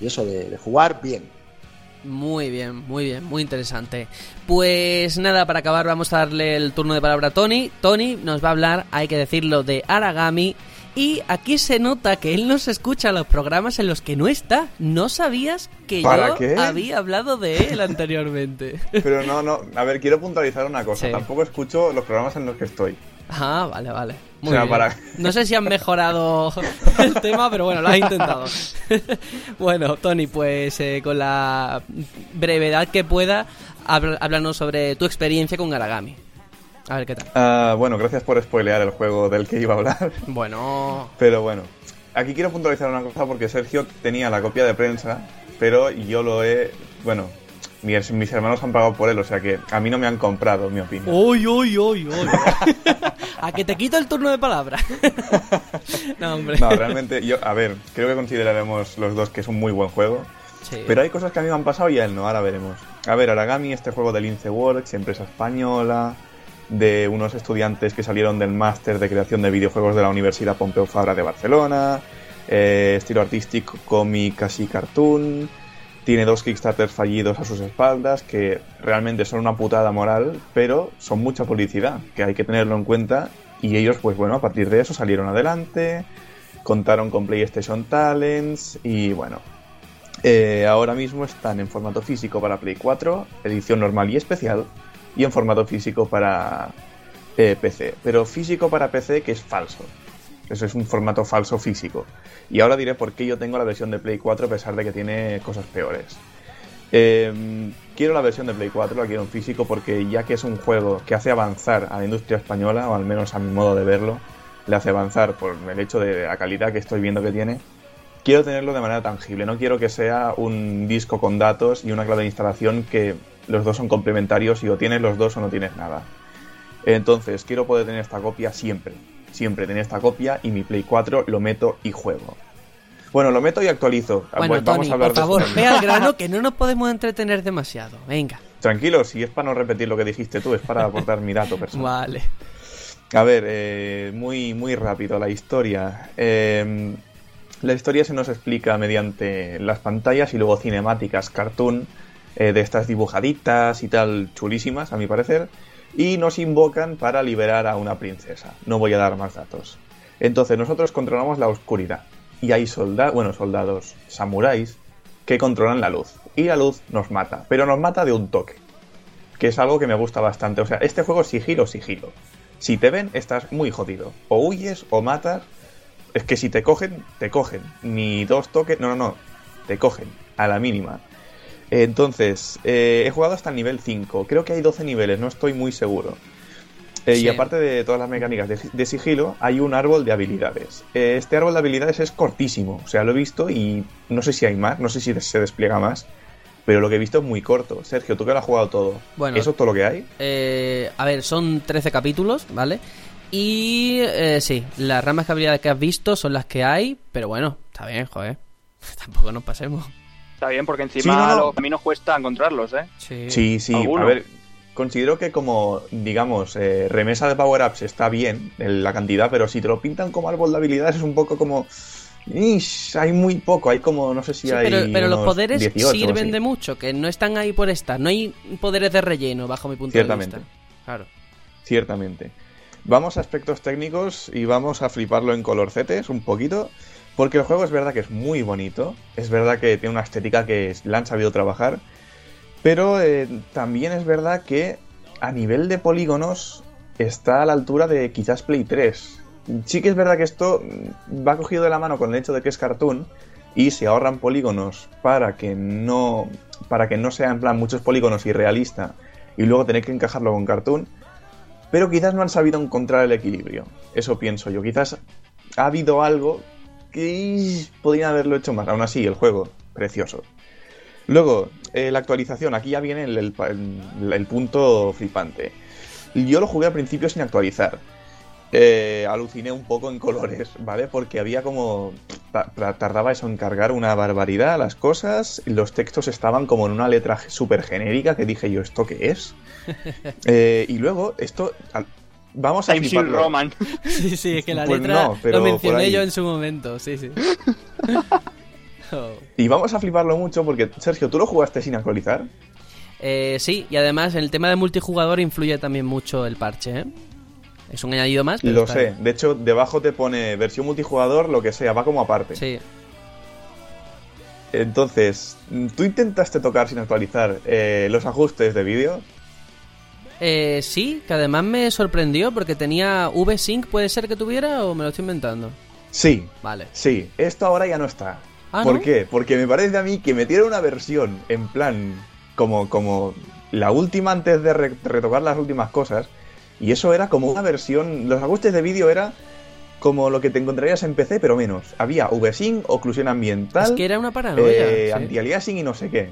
y eso, de, de jugar bien. Muy bien, muy bien, muy interesante. Pues nada, para acabar vamos a darle el turno de palabra a Tony. Tony nos va a hablar, hay que decirlo, de Aragami. Y aquí se nota que él nos escucha los programas en los que no está. No sabías que ¿Para yo qué? había hablado de él anteriormente. Pero no, no. A ver, quiero puntualizar una cosa. Sí. Tampoco escucho los programas en los que estoy. Ah, vale, vale. Muy O sea, bien. para- No sé si han mejorado el tema, pero bueno, lo has intentado. bueno, Tony, pues eh, con la brevedad que pueda, háblanos sobre tu experiencia con Aragami. A ver qué tal. Ah, bueno, gracias por spoilear el juego del que iba a hablar. Bueno, Pero bueno, aquí quiero puntualizar una cosa porque Sergio tenía la copia de prensa, pero yo lo he. Bueno, mis, mis hermanos han pagado por él, o sea que a mí no me han comprado, mi opinión. uy, uy, uy, uy. A que te quito el turno de palabra. no, hombre. No, realmente, yo, a ver, creo que consideraremos los dos que es un muy buen juego. Sí. Pero hay cosas que a mí me han pasado y a él no, ahora veremos. A ver, Aragami, este juego del Inceworks, empresa española, de unos estudiantes que salieron del máster de creación de videojuegos de la Universidad Pompeu Fabra de Barcelona, eh, estilo artístico, cómic, casi cartoon. Tiene dos Kickstarters fallidos a sus espaldas que realmente son una putada moral, pero son mucha publicidad, que hay que tenerlo en cuenta. Y ellos, pues bueno, a partir de eso salieron adelante, contaron con PlayStation Talents y bueno, eh, ahora mismo están en formato físico para Play 4, edición normal y especial, y en formato físico para eh, PC. Pero físico para PC que es falso. Eso es un formato falso físico. Y ahora diré por qué yo tengo la versión de Play 4 a pesar de que tiene cosas peores. Eh, quiero la versión de Play 4, la quiero en físico porque ya que es un juego que hace avanzar a la industria española, o al menos a mi modo de verlo, le hace avanzar por el hecho de la calidad que estoy viendo que tiene, quiero tenerlo de manera tangible. No quiero que sea un disco con datos y una clave de instalación que los dos son complementarios y o tienes los dos o no tienes nada. Entonces, quiero poder tener esta copia siempre. Siempre tener esta copia y mi Play 4 lo meto y juego. Bueno, lo meto y actualizo. Bueno, Pues Tony, por de favor, eso ve al grano que no nos podemos entretener demasiado. Venga. Tranquilo, si es para no repetir lo que dijiste tú, es para aportar mi dato personal. Vale. A ver, eh, muy, muy rápido la historia. Eh, la historia se nos explica mediante las pantallas y luego cinemáticas, cartoon, eh, de estas dibujaditas y tal, chulísimas, a mi parecer. Y nos invocan para liberar a una princesa. No voy a dar más datos. Entonces, nosotros controlamos la oscuridad. Y hay soldados, bueno, soldados, samuráis, que controlan la luz. Y la luz nos mata, pero nos mata de un toque. Que es algo que me gusta bastante. O sea, este juego es sigilo, sigilo. Si te ven, estás muy jodido. O huyes o matas. Es que si te cogen, te cogen. Ni dos toques. No, no, no. Te cogen. A la mínima. Entonces, eh, he jugado hasta el nivel 5. Creo que hay 12 niveles, no estoy muy seguro. Eh, Sí. Y aparte de todas las mecánicas de, de sigilo, hay un árbol de habilidades. Eh, este árbol de habilidades es cortísimo. O sea, lo he visto y no sé si hay más, no sé si se despliega más. Pero lo que he visto es muy corto. Sergio, tú que lo has jugado todo. Bueno. ¿Eso es todo lo que hay? Eh, a ver, son 13 capítulos, ¿vale? Y eh, sí, las ramas de habilidades que has visto son las que hay, pero bueno, está bien, joder. Tampoco nos pasemos. Está bien, porque encima Sí, no, no. los caminos cuesta encontrarlos, ¿eh? Sí. Sí, sí, a ver, considero que como, digamos, eh, remesa de power-ups está bien en la cantidad, pero si te lo pintan como árbol de habilidades es un poco como... "Ish, hay muy poco, hay como, no sé si Sí, hay pero, pero los poderes 18 o sirven de mucho, que no están ahí por estar. No hay poderes de relleno, bajo mi punto Ciertamente. de vista. Claro. Ciertamente. Vamos a aspectos técnicos y vamos a fliparlo en colorcetes un poquito, porque el juego es verdad que es muy bonito, es verdad que tiene una estética que la han sabido trabajar, pero eh, también es verdad que a nivel de polígonos está a la altura de quizás Play 3. Sí que es verdad que esto va cogido de la mano con el hecho de que es cartoon y se ahorran polígonos para que no para que no sea en plan muchos polígonos y realista y luego tener que encajarlo con cartoon pero quizás no han sabido encontrar el equilibrio. Eso pienso yo. Quizás ha habido algo que podrían haberlo hecho más. Aún así, el juego, precioso. Luego, eh, la actualización. Aquí ya viene el, el- el- el punto flipante. Yo lo jugué al principio sin actualizar. Eh, aluciné un poco en colores, ¿vale? Porque había como... ta- ta- Tardaba eso en cargar una barbaridad las cosas. Los textos estaban como en una letra súper genérica que dije yo, ¿esto qué es? Eh, y luego, esto... Vamos a fliparlo. Roman. Sí, sí, es que la Pues letra no, pero lo mencioné yo en su momento, sí, sí. Oh. Y vamos a fliparlo mucho porque, Sergio, ¿tú lo jugaste sin actualizar? Eh, sí, y además en el tema de multijugador influye también mucho el parche, ¿eh? Es un añadido más, pero Lo sé. bien. De hecho, debajo te pone versión multijugador, lo que sea, va como aparte. Sí. Entonces, ¿tú intentaste tocar sin actualizar eh, los ajustes de vídeo? Eh, sí, que además me sorprendió porque tenía V-Sync, ¿puede ser que tuviera o me lo estoy inventando? Sí, Vale. sí. Esto ahora ya no está. Ah, ¿Por ¿no? qué? Porque me parece a mí que metieron una versión en plan como, como la última antes de re- retocar las últimas cosas. Y eso era como una versión... Los ajustes de vídeo era como lo que te encontrarías en PC, pero menos. Había VSync, oclusión ambiental... Es que era una paranoia. eh, sí. anti-aliasing y no sé qué.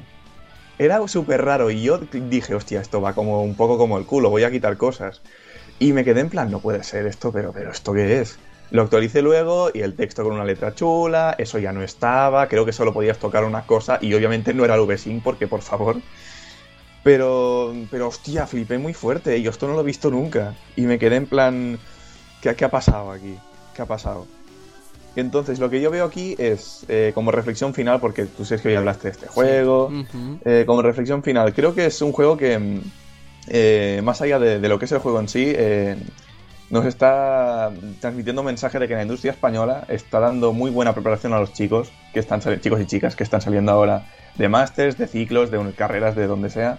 Era súper raro y yo dije, hostia, esto va como un poco como el culo, voy a quitar cosas. Y me quedé en plan, no puede ser esto, pero, pero ¿esto qué es? Lo actualicé luego y el texto con una letra chula, eso ya no estaba, creo que solo podías tocar una cosa y obviamente no era el VSync porque por favor. Pero, pero hostia, flipé muy fuerte y yo esto no lo he visto nunca. Y me quedé en plan, ¿qué, qué ha pasado aquí? ¿Qué ha pasado? Entonces, lo que yo veo aquí es, eh, como reflexión final, porque tú sabes que hoy hablaste de este juego, eh, como reflexión final, creo que es un juego que, mm, eh, más allá de, de lo que es el juego en sí, eh, nos está transmitiendo un mensaje de que la industria española está dando muy buena preparación a los chicos, que están chicos y chicas que están saliendo ahora de másters, de ciclos, de carreras, de donde sea.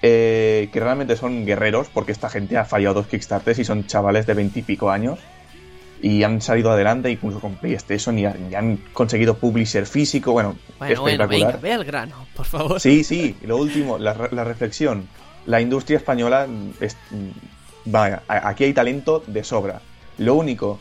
que realmente son guerreros, porque esta gente ha fallado dos Kickstarters y son chavales de veintipico años y han salido adelante incluso con PlayStation y han, y han conseguido publisher físico, bueno, Bueno, bueno, espectacular. venga, ve al grano, por favor. Sí, sí, y lo último, la, la reflexión. La industria española, mm, es, mm, vaya, aquí hay talento de sobra. Lo único,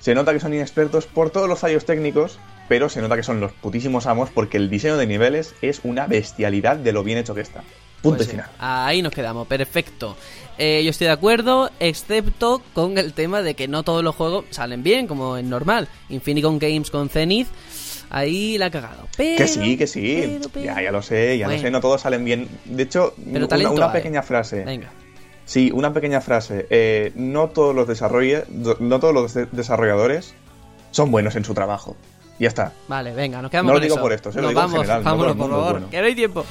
se nota que son inexpertos por todos los fallos técnicos, pero se nota que son los putísimos amos porque el diseño de niveles es una bestialidad de lo bien hecho que está. Punto Pues y sí, final. Ahí nos quedamos, perfecto. Eh, yo estoy de acuerdo, excepto con el tema de que no todos los juegos salen bien, como es normal. Infinicon Games con Zenith, ahí la ha cagado. Pero, Que sí, que sí. pero, pero- Ya, ya lo sé, ya Bueno. lo sé, no todos salen bien. De hecho, Pero una, hay. pequeña frase. Venga. Sí, una pequeña frase. Eh, no todos los no todos los de- desarrolladores son buenos en su trabajo. Ya está. Vale, venga, nos quedamos No lo con digo eso. por esto, se lo digo en vamos, general, no todo vámonos, por favor, bueno. que no hay tiempo.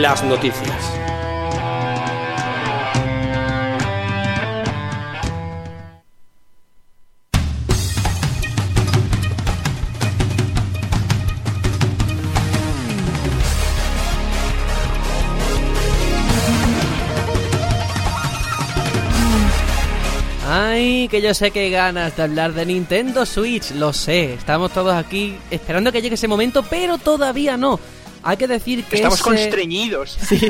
Las noticias. Ay, que yo sé que ganas de hablar de Nintendo Switch, lo sé. Estamos todos aquí esperando que llegue ese momento, pero todavía no. Hay que decir que Estamos ese- constreñidos. Sí,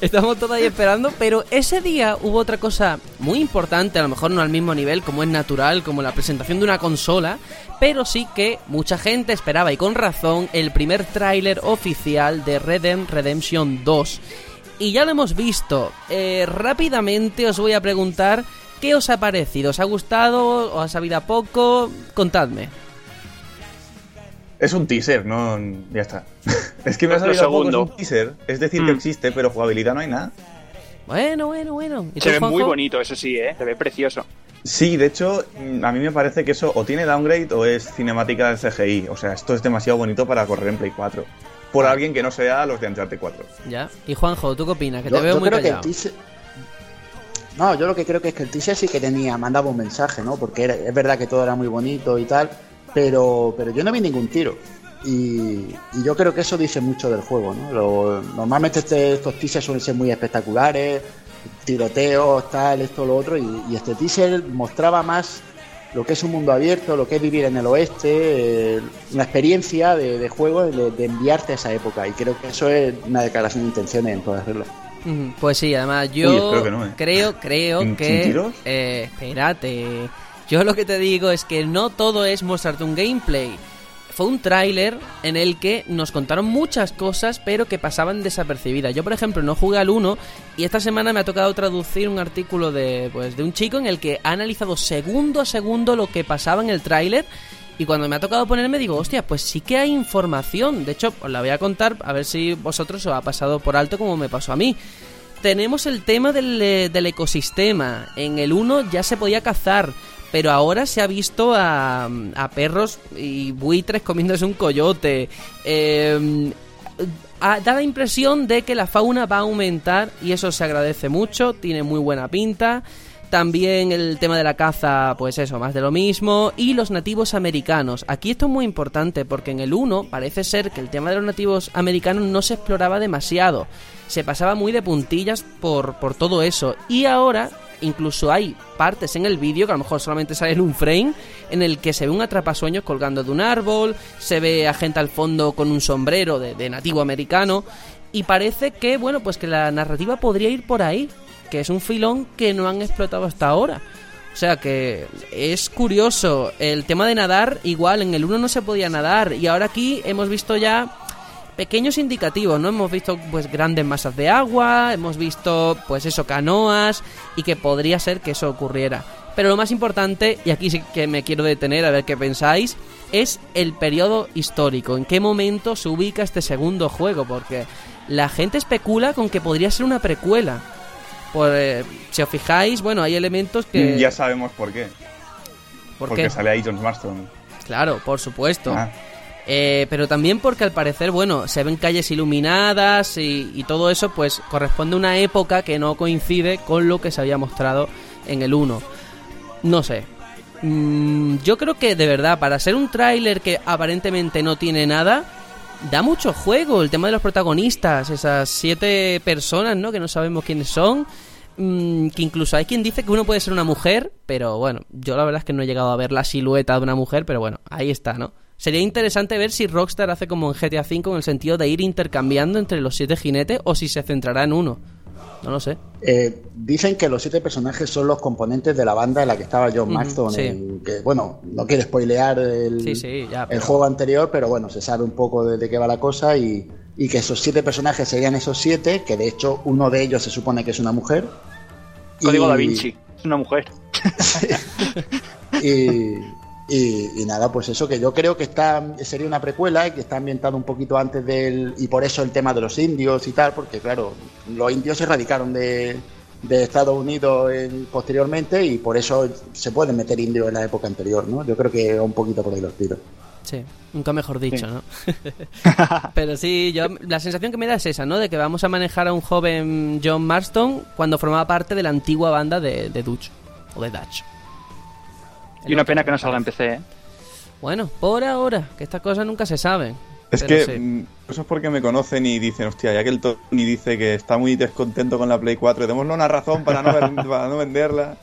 estamos todos ahí esperando, pero ese día hubo otra cosa muy importante, a lo mejor no al mismo nivel como es natural, como la presentación de una consola, pero sí que mucha gente esperaba y con razón el primer tráiler oficial de Red Dead Redemption 2. Y ya lo hemos visto. Eh, rápidamente os voy a preguntar qué os ha parecido. ¿Os ha gustado? ¿Os ha sabido a poco? Contadme. Es un teaser, no. Ya está. es que me ha salido poco, es un teaser. Es decir, que Mm. existe, pero jugabilidad no hay nada. Bueno, bueno, bueno. ¿Y tú, Se ve muy bonito, eso sí, ¿eh? Se ve precioso. Sí, de hecho, a mí me parece que eso o tiene downgrade o es cinemática del CGI. O sea, esto es demasiado bonito para correr en Play 4. Por alguien que no sea los de Uncharted 4. Ya. Y Juanjo, ¿tú qué opinas? Que Yo, te veo yo muy creo que el teaser... No, yo lo que creo que es que el teaser sí que tenía, mandaba un mensaje, ¿no? Porque era- es verdad que todo era muy bonito y tal, pero, pero yo no vi ningún tiro. Y, y yo creo que eso dice mucho del juego, ¿no? Lo- normalmente este- estos teasers suelen ser muy espectaculares, tiroteos, tal, esto, lo otro, y, y este teaser mostraba más lo que es un mundo abierto, lo que es vivir en el oeste, eh, una experiencia de, juego, de, enviarte a esa época. Y creo que eso es una declaración de intenciones en todas reglas. Pues sí, además yo ¿eh? creo, creo que... Eh, espérate. Yo lo que te digo es que no todo es mostrarte un gameplay fue un tráiler en el que nos contaron muchas cosas, pero que pasaban desapercibidas. Yo, por ejemplo, no jugué al 1 y esta semana me ha tocado traducir un artículo de, pues, de un chico en el que ha analizado segundo a segundo lo que pasaba en el tráiler. Y cuando me ha tocado ponerme digo, hostia, pues sí que hay información. De hecho, os la voy a contar a ver si vosotros os ha pasado por alto como me pasó a mí tenemos el tema del, eh, del, ecosistema. En el 1 ya se podía cazar pero ahora se ha visto a, perros y buitres comiéndose un coyote. Eh, da la impresión de que la fauna va a aumentar y eso se agradece mucho, tiene muy buena pinta. También el tema de la caza, pues eso, más de lo mismo. Y los nativos americanos. Aquí esto es muy importante porque en el 1 parece ser que el tema de los nativos americanos no se exploraba demasiado. Se pasaba muy de puntillas por, por todo eso. Y ahora incluso hay partes en el vídeo que a lo mejor solamente sale en un frame en el que se ve un atrapasueños colgando de un árbol, se ve a gente al fondo con un sombrero de, nativo americano y parece que bueno pues que la narrativa podría ir por ahí, que es un filón que no han explotado hasta ahora. O sea que es curioso. El tema de nadar, igual en el 1 no se podía nadar. Y ahora aquí hemos visto ya pequeños indicativos, ¿no? Hemos visto pues grandes masas de agua, hemos visto pues eso, canoas y que podría ser que eso ocurriera. Pero lo más importante, y aquí sí que me quiero detener a ver qué pensáis, es el periodo histórico, en qué momento se ubica este segundo juego, porque la gente especula con que podría ser una precuela. Pues, si os fijáis, bueno, hay elementos que... Ya sabemos por qué. ¿Por porque sale ahí John Marston. Claro, por supuesto. Ah. Eh, pero también porque al parecer, bueno, se ven calles iluminadas y, todo eso, pues corresponde a una época que no coincide con lo que se había mostrado en el 1. No sé. Mm, yo creo que de verdad, para ser un tráiler que aparentemente no tiene nada, da mucho juego. El tema de los protagonistas, esas siete personas, ¿no? Que no sabemos quiénes son. Mm, que incluso hay quien dice que uno puede ser una mujer, pero bueno, yo la verdad es que no he llegado a ver la silueta de una mujer, pero bueno, ahí está, ¿no? Sería interesante ver si Rockstar hace como en GTA V en el sentido de ir intercambiando entre los siete jinetes o si se centrará en uno. No lo sé. Eh, dicen que los siete personajes son los componentes de la banda en la que estaba John Marston. que, bueno, no quiere spoilear el, el, juego anterior, pero bueno, se sabe un poco de, qué va la cosa y, que esos siete personajes serían esos siete, que de hecho uno de ellos se supone que es una mujer. Código Da Vinci, es una mujer. y, y, nada, pues eso que yo creo que está sería una precuela y que está ambientado un poquito antes del. Y por eso el tema de los indios y tal, porque claro, los indios se radicaron de, Estados Unidos posteriormente y por eso se pueden meter indios en la época anterior, ¿no? Yo creo que un poquito por ahí los tiros. Sí, nunca mejor dicho, ¿no? Pero sí, yo la sensación que me da es esa, ¿no? De que vamos a manejar a un joven John Marston cuando formaba parte de la antigua banda de, de Dutch o de Dutch. Y una pena que no salga en PC, ¿eh? Bueno, por ahora, que estas cosas nunca se saben. Es que mm, eso es porque me conocen y dicen, hostia, ya que el Tony dice que está muy descontento con la Play 4, démosle una razón para no, no venderla.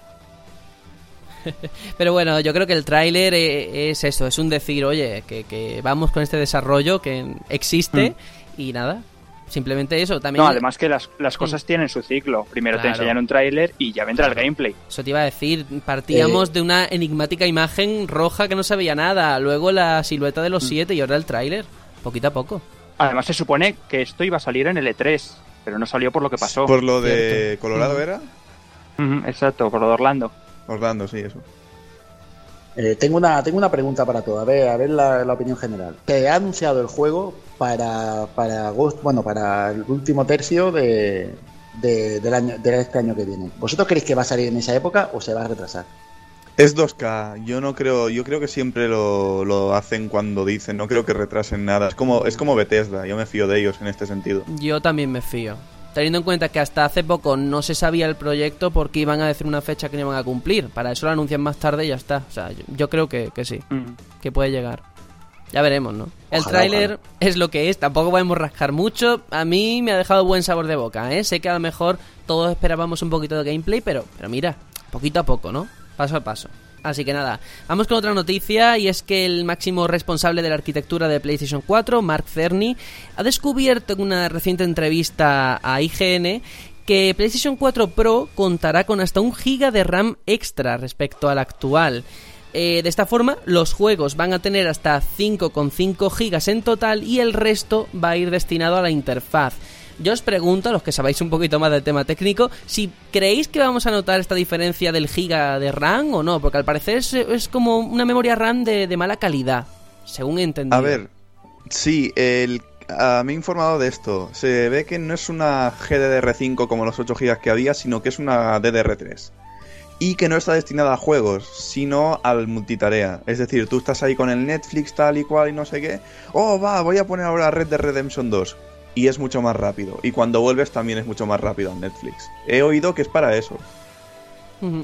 Pero bueno, yo creo que el tráiler e, es eso, es un decir, oye, que, vamos con este desarrollo que existe mm. y nada, Simplemente eso. También no, además que las, las cosas tienen su ciclo. Primero te enseñan un tráiler y ya vendrá el gameplay. Eso te iba a decir. Partíamos eh. de una enigmática imagen roja que no se veía nada. Luego la silueta de los mm. siete y ahora el tráiler. Poquito a poco. Además se supone que esto iba a salir en el E3, pero no salió por lo que pasó. ¿Por lo de Colorado mm. era? exacto, por lo de Orlando. Orlando, sí, eso. Eh, tengo, una, tengo una pregunta para todos, a ver, a ver la, opinión general. Se ha anunciado el juego para, para agosto, bueno, para el último tercio de, del año, de este año que viene. ¿Vosotros creéis que va a salir en esa época o se va a retrasar? Es 2K, yo no creo, yo creo que siempre lo, lo, hacen cuando dicen, no creo que retrasen nada. Es como, es como Bethesda, yo me fío de ellos en este sentido. Yo también me fío teniendo en cuenta que hasta hace poco no se sabía el proyecto porque iban a decir una fecha que no iban a cumplir. Para eso lo anuncian más tarde y ya está. O sea, yo, creo que, sí, mm. que puede llegar. Ya veremos, ¿no? el tráiler es lo que es, tampoco podemos rascar mucho. A mí me ha dejado buen sabor de boca, ¿eh? Sé que a lo mejor todos esperábamos un poquito de gameplay, pero, pero mira, poquito a poco, ¿no? Paso a paso. Así que nada, vamos con otra noticia y es que el máximo responsable de la arquitectura de PlayStation 4, Mark Cerny, ha descubierto en una reciente entrevista a IGN que PlayStation 4 Pro contará con hasta un giga de RAM extra respecto al actual. Eh, de esta forma, los juegos van a tener hasta 5,5 gigas en total y el resto va a ir destinado a la interfaz. Yo os pregunto, a los que sabéis un poquito más del tema técnico, si creéis que vamos a notar esta diferencia del giga de RAM o no, porque al parecer es, como una memoria RAM de, mala calidad, según he entendido. A ver, sí, el, me he informado de esto. Se ve que no es una GDDR5 como los 8 gigas que había, sino que es una DDR3 y que no está destinada a juegos, sino al multitarea. Es decir, tú estás ahí con el Netflix tal y cual y no sé qué. Oh, va, voy a poner ahora Red Dead Redemption 2 y es mucho más rápido. Y cuando vuelves también es mucho más rápido en Netflix. He oído que es para eso.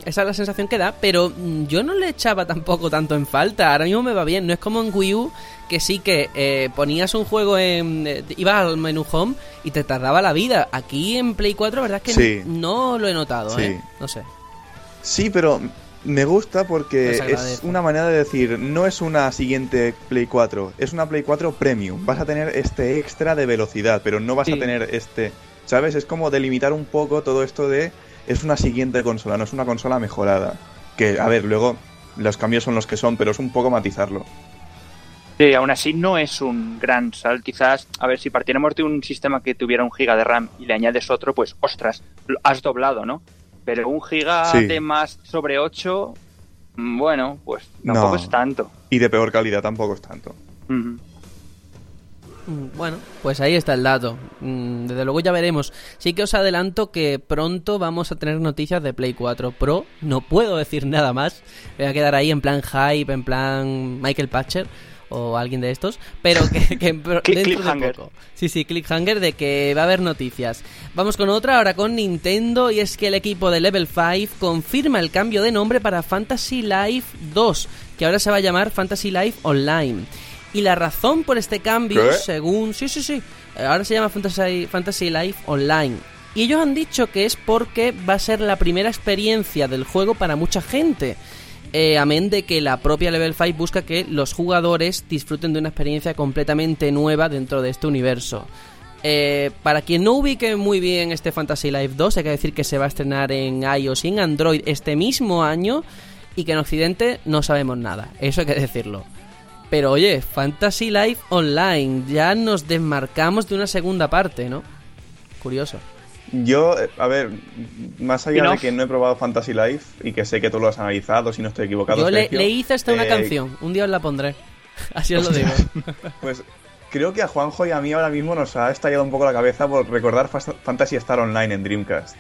Esa es la sensación que da, pero mm, yo no le echaba tampoco tanto en falta. Ahora mismo me va bien. No es como en Wii U, que sí que eh, ponías un juego en. Eh, ibas al menú home y te tardaba la vida. Aquí en Play 4, verdad es que no, lo he notado, ¿eh? No sé. Sí, pero me gusta porque es una manera de decir, no es una siguiente Play 4, es una Play 4 Premium. Vas a tener este extra de velocidad, pero no vas a tener este... ¿Sabes? Es como delimitar un poco todo esto de... Es una siguiente consola, no es una consola mejorada. Que, a ver, luego los cambios son los que son, pero es un poco matizarlo. Sí, aún así no es un gran sal. Quizás, a ver, si partiéramos de un sistema que tuviera un giga de RAM y le añades otro, pues, ostras, has doblado, ¿no? Pero un giga de más sobre 8, mm, bueno, pues tampoco es tanto. Y de peor calidad tampoco es tanto. Mm, bueno, pues ahí está el dato. Mm, desde luego ya veremos. Sí que os adelanto que pronto vamos a tener noticias de Play 4 Pro. No puedo decir nada más. Voy a quedar ahí en plan hype, en plan Michael Patcher o alguien de estos, pero que, que dentro de poco. Sí, sí, clickhanger de que va a haber noticias. Vamos con otra, ahora con Nintendo, y es que el equipo de Level 5 confirma el cambio de nombre para Fantasy Life 2, que ahora se va a llamar Fantasy Life Online. Y la razón por este cambio, según... Sí, sí, sí. Ahora se llama Fantasy, Fantasy Life Online. Y ellos han dicho que es porque va a ser la primera experiencia del juego para mucha gente. Eh, amén de que la propia Level 5 busca que los jugadores disfruten de una experiencia completamente nueva dentro de este universo. Eh, para quien no ubique muy bien este Fantasy Life 2, hay que decir que se va a estrenar en iOS y en Android este mismo año y que en Occidente no sabemos nada, eso hay que decirlo. Pero oye, Fantasy Life Online, ya nos desmarcamos de una segunda parte, ¿no? Curioso. Yo, eh, a ver, más allá de que no he probado Fantasy Life y que sé que tú lo has analizado, si no estoy equivocado. Yo le, hice hasta una eh, canción, un día os la pondré. Así os lo digo. pues creo que a Juanjo y a mí ahora mismo nos ha estallado un poco la cabeza por recordar Fantasy Star Online en Dreamcast.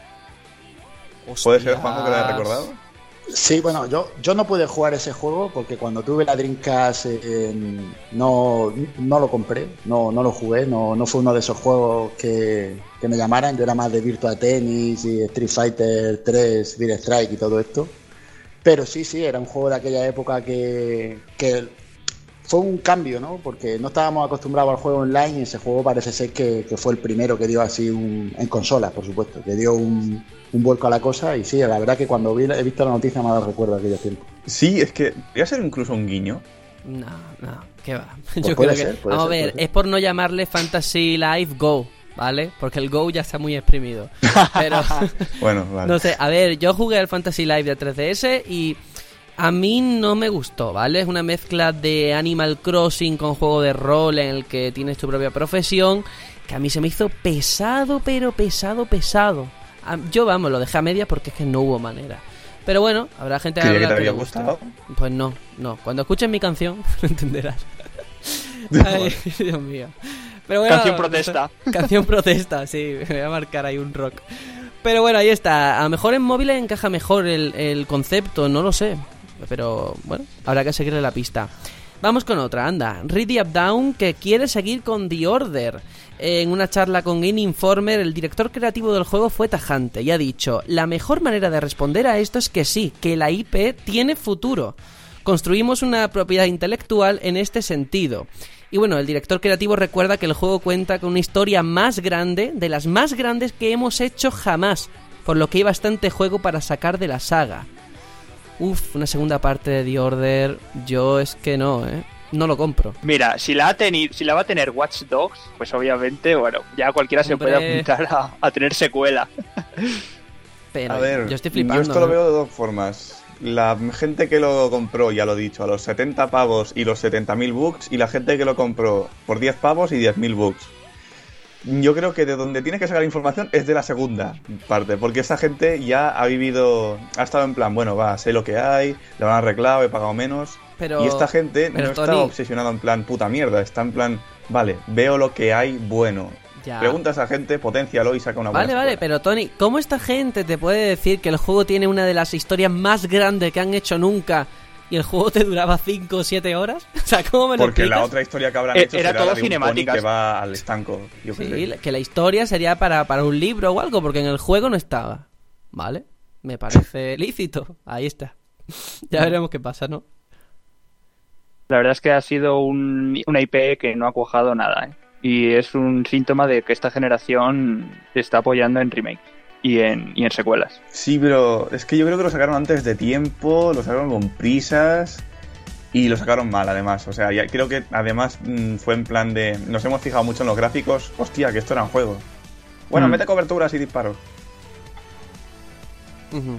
¿Puede ser, Juanjo, que lo haya recordado? Sí, bueno, yo, yo no pude jugar ese juego porque cuando tuve la Dreamcast eh, no, no lo compré, no, no lo jugué, no, no fue uno de esos juegos que, me llamaran. Yo era más de Virtua Tennis y Street Fighter 3, Beat Strike y todo esto. Pero sí, sí, era un juego de aquella época que, que fue un cambio, ¿no? Porque no estábamos acostumbrados al juego online y ese juego parece ser que, fue el primero que dio así un, en consolas, por supuesto, que dio un, vuelco a la cosa y sí, la verdad que cuando he visto la noticia me ha dado recuerdo aquellos tiempos. Sí, es que a ser incluso un guiño. No, no, ¿qué va? Pues Yo creo que, vamos a ver, es por no llamarle Fantasy Life Go, ¿vale? Porque el Go ya está muy exprimido. Pero, bueno, vale. No sé, a ver, yo jugué el Fantasy Life de 3DS y a mí no me gustó, ¿vale? Es una mezcla de Animal Crossing con juego de rol en el que tienes tu propia profesión, que a mí se me hizo pesado, pero pesado, pesado. Yo, vamos, lo dejé a media porque es que no hubo manera. Pero bueno, habrá gente que, que te había gustado. Pues no, no. Cuando escuches mi canción, lo entenderás. Ay, Dios mío. Pero bueno, canción protesta. Canción protesta, sí. Me voy a marcar ahí un rock. Pero bueno, ahí está. A lo mejor en móviles encaja mejor el, el concepto, no lo sé. Pero bueno, habrá que seguirle la pista. Vamos con otra, anda. Ready Up Down que quiere seguir con The Order. En una charla con Game Informer, el director creativo del juego fue tajante y ha dicho: La mejor manera de responder a esto es que sí, que la IP tiene futuro. Construimos una propiedad intelectual en este sentido. Y bueno, el director creativo recuerda que el juego cuenta con una historia más grande, de las más grandes que hemos hecho jamás, por lo que hay bastante juego para sacar de la saga. Uf, una segunda parte de The Order, yo es que no, ¿eh? No lo compro. Mira, si la, ha teni- si la va a tener Watch Dogs, pues obviamente, bueno, ya cualquiera se puede apuntar a, a tener secuela. Pero A ver, yo estoy flipando. esto lo veo de dos formas. La gente que lo compró, ya lo he dicho, a los 70 pavos y los 70.000 bucks, y la gente que lo compró por 10 pavos y 10.000 bucks. Yo creo que de donde tiene que sacar información es de la segunda parte, porque esa gente ya ha vivido, ha estado en plan, bueno, va, sé lo que hay, le van a arreglado, he pagado menos. Pero- y esta gente pero, no Tony- está obsesionada en plan puta mierda, está en plan, vale, veo lo que hay bueno. Ya. Pregunta a esa gente, potencialo y saca una buena Vale, vale, pero Tony, ¿cómo esta gente te puede decir que el juego tiene una de las historias más grandes que han hecho nunca y el juego te duraba 5 o 7 horas? O sea, ¿cómo me lo Porque la otra historia que habrán Eh, hecho era será todo la de un que va al estanco. Yo Sí, que la historia sería para, para un libro o algo, porque en el juego no estaba. ¿Vale? Me parece lícito. Ahí está. Ya veremos qué pasa, ¿no? La verdad es que ha sido un, una IP que no ha cuajado nada, ¿eh? Y es un síntoma de que esta generación se está apoyando en remake y en, y en secuelas. Sí, pero es que yo creo que lo sacaron antes de tiempo, lo sacaron con prisas y lo sacaron mal además. O sea, ya creo que además mm, fue en plan de... Nos hemos fijado mucho en los gráficos. Hostia, que esto era un juego. Bueno, Mm. mete coberturas y disparos.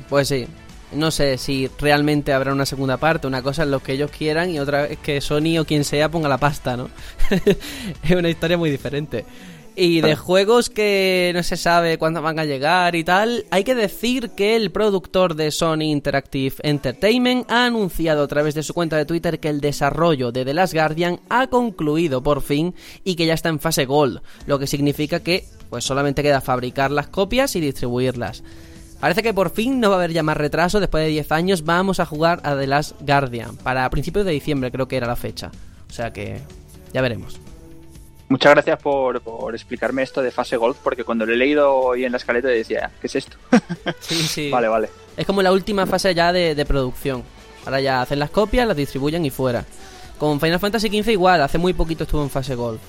Pues sí. No sé si realmente habrá una segunda parte. Una cosa es lo que ellos quieran y otra es que Sony o quien sea ponga la pasta, ¿no? es una historia muy diferente. Y de juegos que no se sabe cuándo van a llegar y tal, hay que decir que el productor de Sony Interactive Entertainment ha anunciado a través de su cuenta de Twitter que el desarrollo de The Last Guardian ha concluido por fin y que ya está en fase Gold, lo que significa que pues solamente queda fabricar las copias y distribuirlas. Parece que por fin no va a haber ya más retraso, después de 10 años vamos a jugar a The Last Guardian, para principios de diciembre creo que era la fecha, o sea que ya veremos. Muchas gracias por, por explicarme esto de fase Gold, porque cuando lo he leído hoy en la escaleta decía, ¿qué es esto? Sí, sí. Vale, vale. Es como la última fase ya de, de producción. Ahora ya hacen las copias, las distribuyen y fuera. Con Final Fantasy XV igual, hace muy poquito estuvo en fase Gold.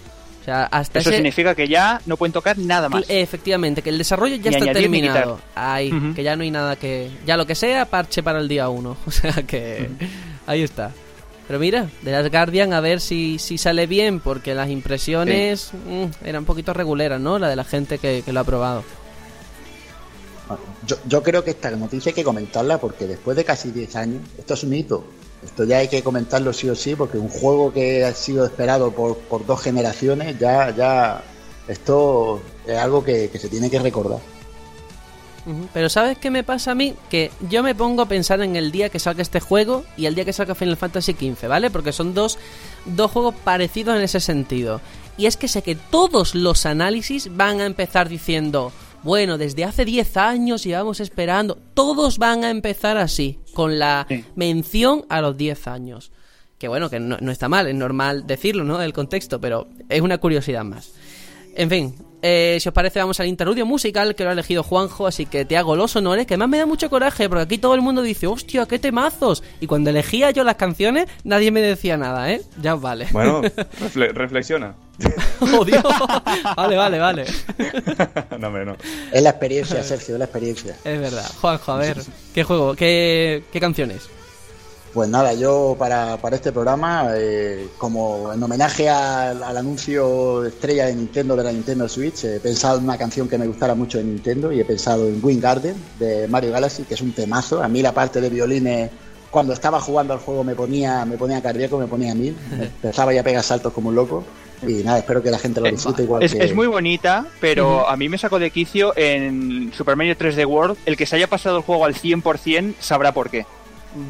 O sea, hasta Eso ese... significa que ya no pueden tocar nada más. Efectivamente, que el desarrollo ya Ni está terminado. quitar. Ahí, Ujú. que ya no hay nada que... Ya lo que sea, parche para el día 1. O sea que... Ahí está. Pero mira, de las Guardian a ver si, si sale bien, porque las impresiones mm, eran un poquito reguleras, ¿no? La de la gente que, que lo ha probado. Yo, yo creo que esta noticia hay que comentarla porque después de casi 10 años, esto es un hito. Esto ya hay que comentarlo sí o sí, porque un juego que ha sido esperado por, por dos generaciones, ya, ya, esto es algo que, que se tiene que recordar. Pero ¿sabes qué me pasa a mí? Que yo me pongo a pensar en el día que salga este juego y el día que salga Final Fantasy XV, ¿vale? Porque son dos, dos juegos parecidos en ese sentido. Y es que sé que todos los análisis van a empezar diciendo, bueno, desde hace 10 años llevamos esperando. Todos van a empezar así, con la Sí. mención a los 10 años. Que bueno, que no, no está mal, es normal decirlo, ¿no? El contexto, pero es una curiosidad más. En fin, eh, si os parece vamos al interludio musical que lo ha elegido Juanjo, así que te hago los honores, que además me da mucho coraje, porque aquí todo el mundo dice, hostia, qué temazos. Y cuando elegía yo las canciones, nadie me decía nada, ¿eh? Ya os vale. Bueno, refle- reflexiona. ¡Oh, Dios! vale, vale, vale. no, hombre, no. Es la experiencia, Sergio, es la experiencia. Es verdad. Juanjo, a ver, ¿qué juego? ¿Qué, qué canciones? Pues nada, yo para, para este programa, eh, como en homenaje al, al anuncio estrella de Nintendo de la Nintendo Switch, he pensado en una canción que me gustara mucho de Nintendo y he pensado en Wing Garden de Mario Galaxy, que es un temazo. A mí la parte de violines, cuando estaba jugando al juego me ponía, me ponía cardíaco, me ponía a mil, empezaba ya a pegar saltos como un loco. Y nada, espero que la gente lo disfrute igual Es, que... es muy bonita, pero a mí me sacó de quicio en Super Mario 3D World. El que se haya pasado el juego al 100% sabrá por qué.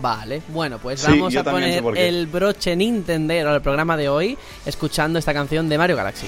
Vale, bueno, pues Sí, vamos a poner el broche Nintendero al programa de hoy, escuchando esta canción de Mario Galaxy.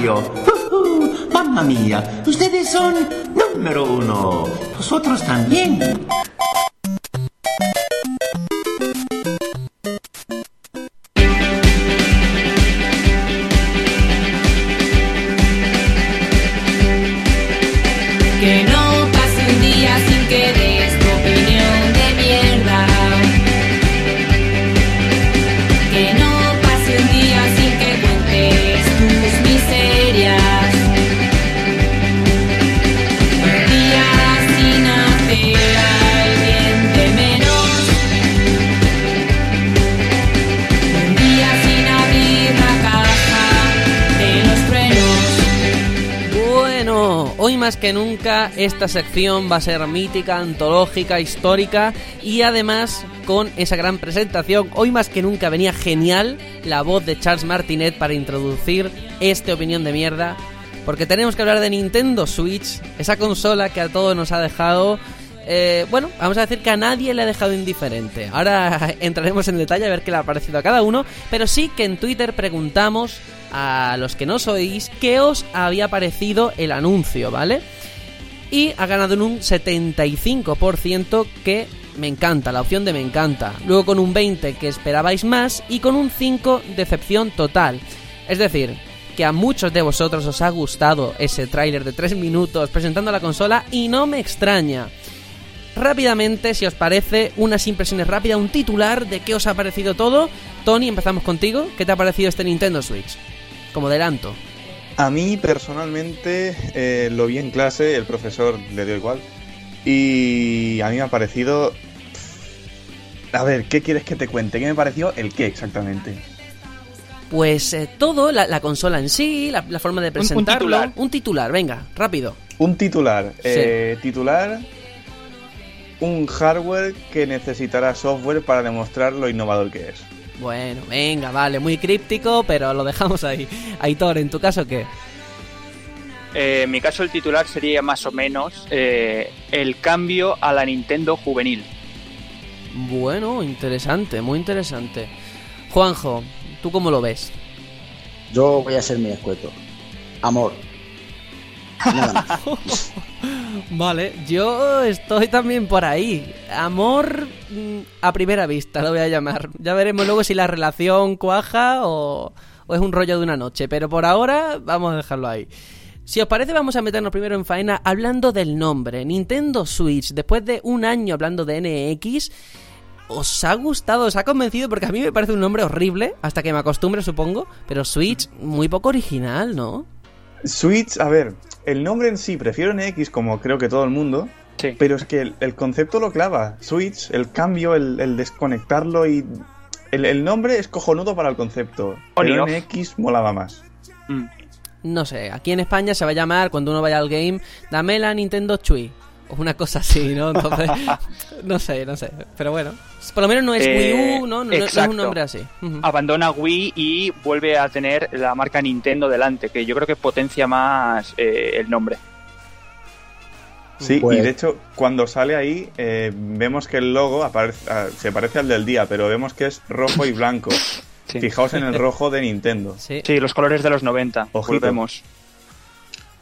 Mario. Ujú, Mamma mía, ustedes son número uno. Vosotros también. Nunca esta sección va a ser mítica, antológica, histórica y además con esa gran presentación, hoy más que nunca venía genial la voz de Charles Martinet para introducir esta opinión de mierda, porque tenemos que hablar de Nintendo Switch, esa consola que a todos nos ha dejado... eh, bueno, vamos a decir que a nadie le ha dejado indiferente. Ahora entraremos en detalle a ver qué le ha parecido a cada uno, pero sí que en Twitter preguntamos a los que no sois qué os había parecido el anuncio, ¿vale? Y ha ganado en un 75% que me encanta, la opción de me encanta. Luego con un 20 que esperabais más y con un 5 decepción total. Es decir, que a muchos de vosotros os ha gustado ese tráiler de 3 minutos presentando la consola y no me extraña. Rápidamente, si os parece, unas impresiones rápidas, un titular de qué os ha parecido todo. Tony, empezamos contigo. ¿Qué te ha parecido este Nintendo Switch? Como adelanto. A mí personalmente eh, lo vi en clase, el profesor le dio igual. Y a mí me ha parecido... A ver, ¿qué quieres que te cuente? ¿Qué me pareció? ¿El qué exactamente? Pues eh, todo, la, la consola en sí, la, la forma de presentarlo. titular. Un titular, venga, rápido. Un titular. Eh, titular. Un hardware que necesitará software para demostrar lo innovador que es. Bueno, venga, vale, muy críptico, pero lo dejamos ahí. Aitor, ¿en tu caso qué? Eh, en mi caso el titular sería más o menos eh, el cambio a la Nintendo juvenil. Bueno, interesante, muy interesante. Juanjo, ¿tú cómo lo ves? Yo voy a ser muy escueto. Amor. Nada más. Vale, yo estoy también por ahí. Amor mm, a primera vista, lo voy a llamar. Ya veremos luego si la relación cuaja o, es un rollo de una noche. Pero por ahora vamos a dejarlo ahí. Si os parece, vamos a meternos primero en faena hablando del nombre. Nintendo Switch, después de un año hablando de NX, ¿os ha gustado? ¿Os ha convencido? Porque a mí me parece un nombre horrible, hasta que me acostumbre, supongo. Pero Switch, muy poco original, ¿no? Switch, a ver, el nombre en sí, prefiero NX como creo que todo el mundo, Sí. pero es que el, el concepto lo clava. Switch, el cambio, el, el desconectarlo y... El, el nombre es cojonudo para el concepto, On pero. NX molaba más. Mm. No sé, aquí en España se va a llamar, cuando uno vaya al game, dame la Nintendo Chui. Una cosa así, ¿no? Entonces, no sé, no sé. Pero bueno, por lo menos no es Eh, Wii U, ¿no? No, no es un nombre así. Abandona Wii y vuelve a tener la marca Nintendo delante, que yo creo que potencia más eh, el nombre. Sí, Pues- y de hecho, cuando sale ahí, eh, vemos que el logo aparece- ah, se parece al del día, pero vemos que es rojo y blanco. Sí. Fijaos en el rojo de Nintendo. Sí. Sí, los colores de los 90. Ojito. Volvemos.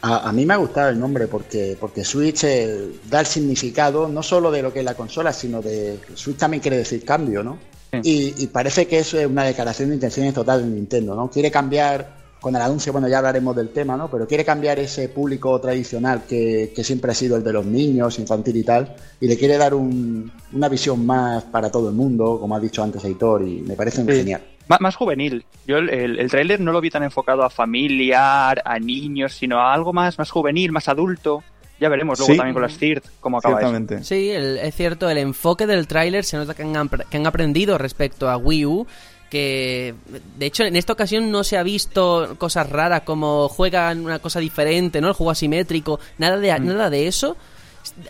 A, a mí me ha gustado el nombre porque, porque Switch eh, da el significado no solo de lo que es la consola, sino de. Switch también quiere decir cambio, ¿no? Sí. Y, y parece que eso es una declaración de intenciones total de Nintendo, ¿no? Quiere cambiar con el anuncio, bueno, ya hablaremos del tema, ¿no? Pero quiere cambiar ese público tradicional que, que siempre ha sido el de los niños, infantil y tal, y le quiere dar un- una visión más para todo el mundo, como ha dicho antes Aitor, y me parece Sí. genial. Má- Más juvenil. Yo el, el, el tráiler no lo vi tan enfocado a familiar, a niños, sino a algo más, más juvenil, más adulto. Ya veremos luego Sí. también con las CIRT cómo acaba eso. Sí, el- es cierto, el enfoque del tráiler se nota que han, que han aprendido respecto a Wii U, que de hecho en esta ocasión no se ha visto cosas raras como juegan una cosa diferente, ¿no? El juego asimétrico, nada de, nada de eso.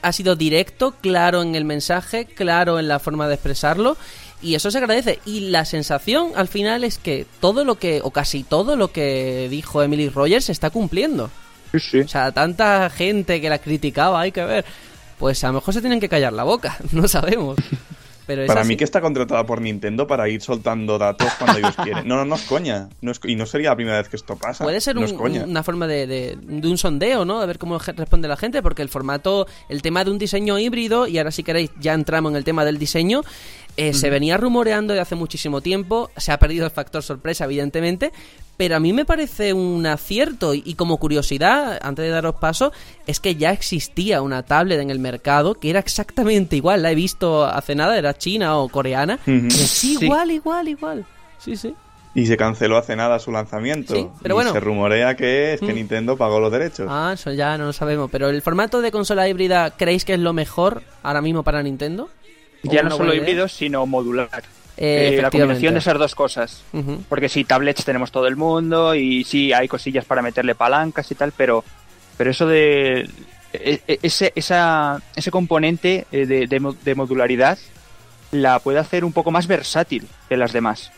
Ha sido directo, claro en el mensaje, claro en la forma de expresarlo. Y eso se agradece. Y la sensación al final es que todo lo que, o casi todo lo que dijo Emily Rogers se está cumpliendo. Sí, sí. O sea, tanta gente que la criticaba, hay que ver. Pues a lo mejor se tienen que callar la boca, no sabemos. Pero Para así. mí que está contratada por Nintendo para ir soltando datos cuando ellos quieren. No, no, no es coña. No es- y no sería la primera vez que esto pasa. Puede ser no un- es coña. una forma de, de- de un sondeo, ¿no? De ver cómo responde la gente, porque el formato, el tema de un diseño híbrido, y ahora si queréis ya entramos en el tema del diseño, eh, se venía rumoreando de hace muchísimo tiempo, se ha perdido el factor sorpresa, evidentemente, pero a mí me parece un acierto, y, como curiosidad, antes de daros paso, es que ya existía una tablet en el mercado que era exactamente igual, la he visto hace nada, era china o coreana, sí, Sí. igual, igual, igual. Sí, sí. Y se canceló hace nada su lanzamiento. Sí, pero y bueno. se rumorea que es que Mm. Nintendo pagó los derechos. Ah, eso ya no lo sabemos. Pero el formato de consola híbrida, ¿creéis que es lo mejor ahora mismo para Nintendo? ¿O Ya no solo buena idea? híbrido, sino modular. Eh, Eh, la combinación de esas dos cosas. Porque sí, tablets tenemos todo el mundo y sí, hay cosillas para meterle palancas y tal, pero, pero eso de e- e- ese, esa, ese componente eh, de, de mo- de modularidad la puede hacer un poco más versátil que las demás.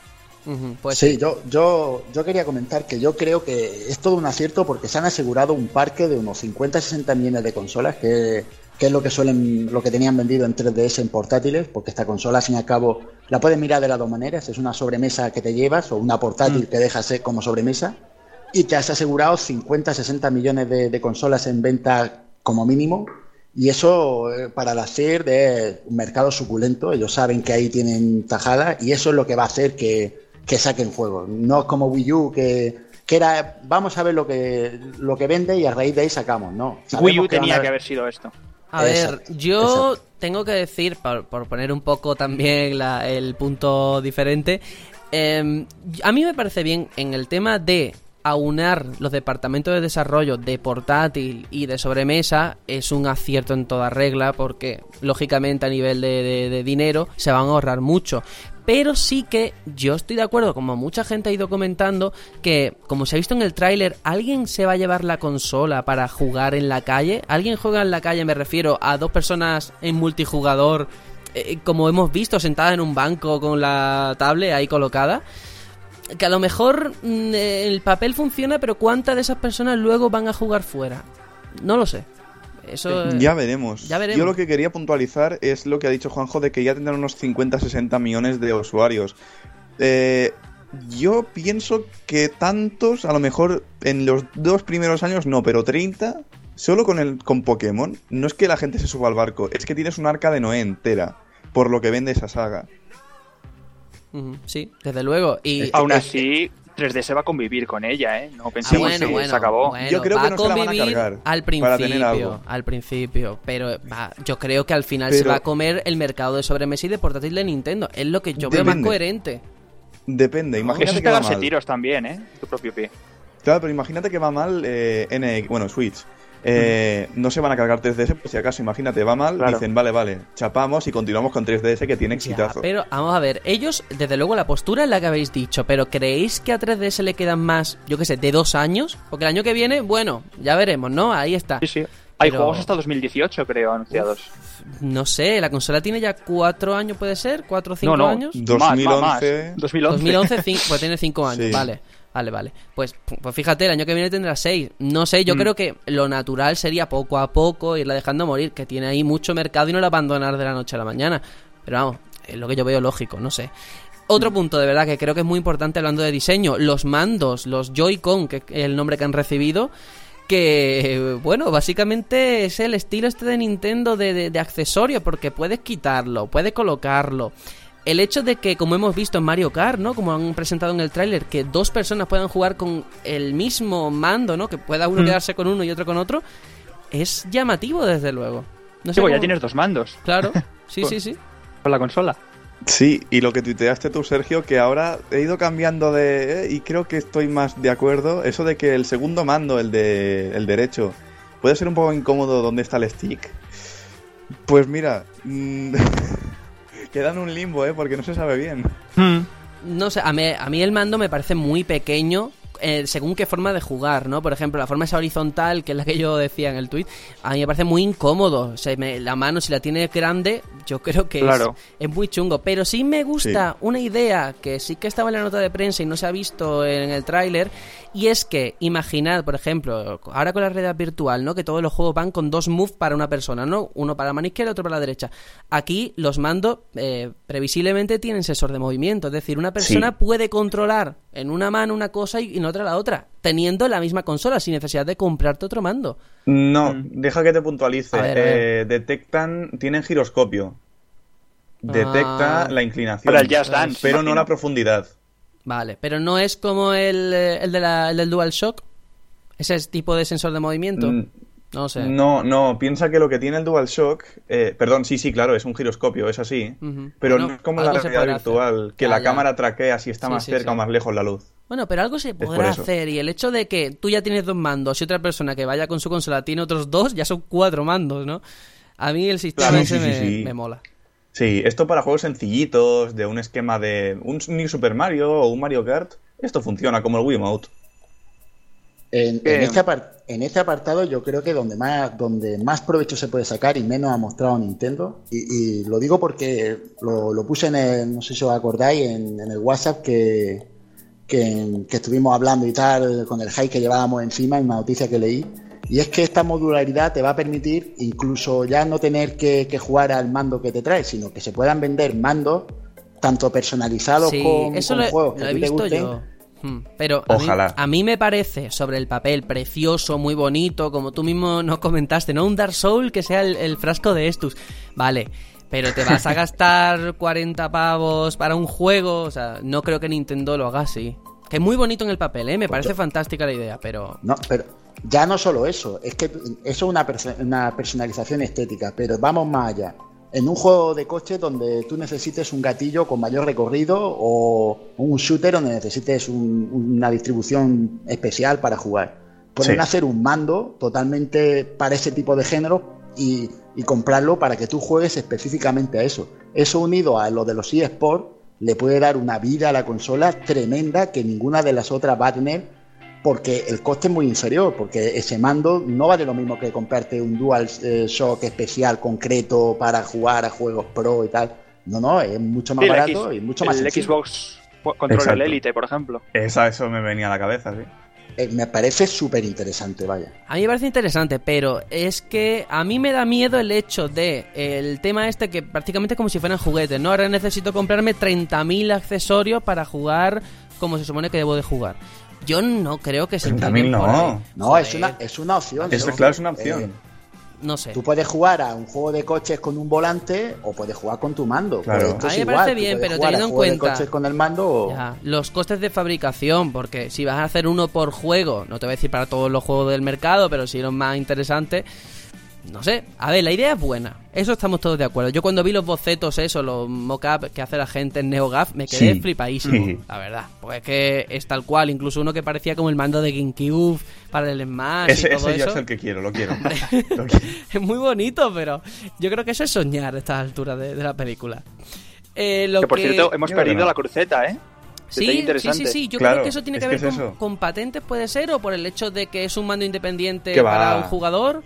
Pues sí, yo, yo, yo quería comentar que yo creo que es todo un acierto porque se han asegurado un parque de unos 50-60 millones de consolas, que, que es lo que suelen, lo que tenían vendido en 3DS en portátiles, porque esta consola, al fin y al cabo, la puedes mirar de las dos maneras, es una sobremesa que te llevas o una portátil que dejas eh, como sobremesa, y te has asegurado 50-60 millones de, de consolas en venta como mínimo. Y eso eh, para la CER es un mercado suculento, ellos saben que ahí tienen tajada y eso es lo que va a hacer que, que saquen juegos. No es como Wii U que, que era vamos a ver lo que, lo que vende y a raíz de ahí sacamos, no. Sabemos Wii U que tenía que haber sido esto. A ver, yo exacto. tengo que decir, por, por poner un poco también la- el punto diferente, eh, a mí me parece bien en el tema de aunar los departamentos de desarrollo de portátil y de sobremesa es un acierto en toda regla porque lógicamente a nivel de, de- de dinero se van a ahorrar mucho pero sí que yo estoy de acuerdo, como mucha gente ha ido comentando, que como se ha visto en el tráiler, ¿alguien se va a llevar la consola para jugar en la calle? ¿Alguien juega en la calle? Me refiero a dos personas en multijugador, eh, como hemos visto, sentadas en un banco con la tablet ahí colocada. Que a lo mejor mm, eh, el papel funciona, pero ¿cuántas de esas personas luego van a jugar fuera? No lo sé. Eso eh, Ya veremos. ya veremos. Yo lo que quería puntualizar es lo que ha dicho Juanjo de que ya tendrán unos 50-60 millones de usuarios. Eh, yo pienso que tantos, a lo mejor en los dos primeros años no, pero 30, solo con, el, con Pokémon, no es que la gente se suba al barco, es que tienes un arca de Noé entera, por lo que vende esa saga. Sí, desde luego. Y Aún así, 3D se va a convivir con ella, ¿eh? No Ah, pensemos bueno, que bueno, se acabó. bueno, Yo creo va que no a se la van a convivir cargar al para tener principio, algo. al principio, pero va, yo creo que al final se va a comer el mercado de sobremesa y de portátil de Nintendo. Es lo que yo veo más coherente. Depende, Eso imagínate es que mal. tiros también, ¿eh? Tu propio pie. Claro, pero imagínate que va mal eh, NX, bueno, Switch. Eh, No se van a cargar 3DS por si acaso, imagínate, va mal, Claro. dicen, vale, vale, chapamos y continuamos con 3DS que tiene Ya, exitazo. pero vamos a ver, ellos, desde luego la postura es la que habéis dicho, pero ¿creéis que a 3DS le quedan más, yo qué sé, de dos años? Porque el año que viene, bueno, ya veremos, ¿no? Ahí está. Sí, sí. Hay Pero- juegos hasta 2018, creo, anunciados. No sé, la consola tiene ya cuatro años, ¿puede ser? ¿Cuatro o cinco no, no. años? Más, más, más. 2011. 2011. 2011, cin- pues tiene 5 años, Sí. vale. Vale, vale. Pues, pues fíjate, el año que viene tendrá 6. No sé, yo Mm. creo que lo natural sería poco a poco irla dejando morir, que tiene ahí mucho mercado y no la abandonar de la noche a la mañana. Pero vamos, es lo que yo veo lógico, no sé. Otro punto de verdad que creo que es muy importante hablando de diseño, los mandos, los Joy-Con, que es el nombre que han recibido, que bueno, básicamente es el estilo este de Nintendo de, de- de accesorio, porque puedes quitarlo, puedes colocarlo. El hecho de que, como hemos visto en Mario Kart, ¿no? Como han presentado en el tráiler, que dos personas puedan jugar con el mismo mando, ¿no? Que pueda uno Mm. quedarse con uno y otro con otro, es llamativo, desde luego. No Sí, pues ya tienes dos mandos Claro, sí, Pues- sí, sí. con la consola. Sí, y lo que tuiteaste tú, Sergio, que ahora he ido cambiando de... eh, y creo que estoy más de acuerdo, eso de que el segundo mando, el de el derecho, puede ser un poco incómodo donde está el stick. Pues mira, mm, queda en un limbo, ¿eh? Porque no se sabe bien. No sé, a mí, a mí el mando me parece muy pequeño eh, según qué forma de jugar, ¿no? Por ejemplo, la forma esa horizontal, que es la que yo decía en el tweet, a mí me parece muy incómodo. O sea, me- la mano, si la tiene grande, yo creo que es- Claro. es, muy chungo. Pero sí me gusta una idea que sí que estaba en la nota de prensa y no se ha visto en el tráiler, y es que, imaginad, por ejemplo, ahora con la realidad virtual, ¿no? Que todos los juegos van con dos moves para una persona, ¿no? Uno para la mano izquierda, otro para la derecha. Aquí los mandos eh, previsiblemente tienen sensor de movimiento, es decir, una persona puede controlar en una mano una cosa y en otra la otra, teniendo la misma consola sin necesidad de comprarte otro mando. No, deja que te puntualice. A ver, a ver. Eh, detectan, tienen giroscopio. Detecta Ah. la inclinación. Para el Just Dance, Pero no la profundidad. Vale, pero no es como el, eh, el, de la, el del DualShock, ese es tipo de sensor de movimiento. No sé. No, no, piensa que lo que tiene el DualShock, eh, perdón, sí, sí, claro, es un giroscopio, es así, pero Bueno, no es como la realidad virtual, hacer. que la ya. cámara traquea si está Sí, más sí, cerca sí. o más lejos la luz. Bueno, pero algo se podrá hacer y el hecho de que tú ya tienes dos mandos y otra persona que vaya con su consola tiene otros dos, ya son cuatro mandos, ¿no? A mí el sistema Claro, ese me, me mola. Sí, esto para juegos sencillitos, de un esquema de un New Super Mario o un Mario Kart, esto funciona como el Wiimote. En, en este en este apartado yo creo que donde más, donde más provecho se puede sacar y menos ha mostrado Nintendo, y, y lo digo porque lo, lo puse en el, no sé si os acordáis, en, en el WhatsApp que, que, que estuvimos hablando y tal, con el hype que llevábamos encima, en una noticia que leí, y es que esta modularidad te va a permitir incluso ya no tener que, que jugar al mando que te trae, sino que se puedan vender mandos tanto personalizados Sí, con, eso con lo, he- juegos que lo a he ti te visto gusten. yo. Hmm, Pero a mí, Ojalá. a mí me parece sobre el papel precioso, muy bonito, como tú mismo nos comentaste, ¿no? Un Dark Soul que sea el, el frasco de Estus. Vale, pero te vas a gastar 40 pavos para un juego, o sea, no creo que Nintendo lo haga así. Que es muy bonito en el papel, ¿eh? Me parece fantástica la idea, pero... No, pero ya no solo eso, es que eso es una, una personalización estética, pero vamos más allá. En un juego de coche donde tú necesites un gatillo con mayor recorrido o un shooter donde necesites un- una distribución especial para jugar. Pueden Sí. hacer un mando totalmente para ese tipo de género y, y comprarlo para que tú juegues específicamente a eso. Eso unido a lo de los eSports le puede dar una vida a la consola tremenda que ninguna de las otras tener porque el coste es muy inferior, porque ese mando no vale lo mismo que comprarte un Dual eh, Shock especial concreto para jugar a juegos pro y tal. No, no, es mucho más Sí, barato X- y mucho más El sencillo. Xbox controla el Exacto. Elite, por ejemplo. Esa, eso me venía a la cabeza, sí. Eh, me parece súper interesante, vaya. A mí me parece interesante, pero es que a mí me da miedo el hecho de el tema este que prácticamente es como si fueran juguetes, ¿no? Ahora necesito comprarme 30.000 accesorios para jugar como se supone que debo de jugar. Yo no creo que se 30.000 inclinen por ahí. no. No, es una, es una opción. Claro, es una opción. Eh, No sé. Tú puedes jugar a un juego de coches con un volante o puedes jugar con tu mando. Claro. Pues A mí me igual, parece bien, pero teniendo en cuenta- coches con el mando o... Ya, los costes de fabricación, porque si vas a hacer uno por juego, no te voy a decir para todos los juegos del mercado, pero si los más interesantes, no sé. A ver, la idea es buena, eso estamos todos de acuerdo. Yo cuando vi los bocetos, eso, los mock-up que hace la gente en NeoGAF, me quedé Sí. flipadísimo, Sí. la verdad. Pues es que es tal cual, incluso uno que parecía como el mando de GameCube para el Smash y Ese, todo ese yo es el que quiero, lo quiero. Lo quiero. es muy bonito, pero yo creo que eso es soñar a estas alturas de, de la película. Eh, lo Que por cierto, hemos Yo que perdido la cruceta, ¿eh? Sí, sí, interesante. sí, sí, yo Claro, creo que eso tiene que que ver es con, con patentes, puede ser, o por el hecho de que es un mando independiente Que para un jugador.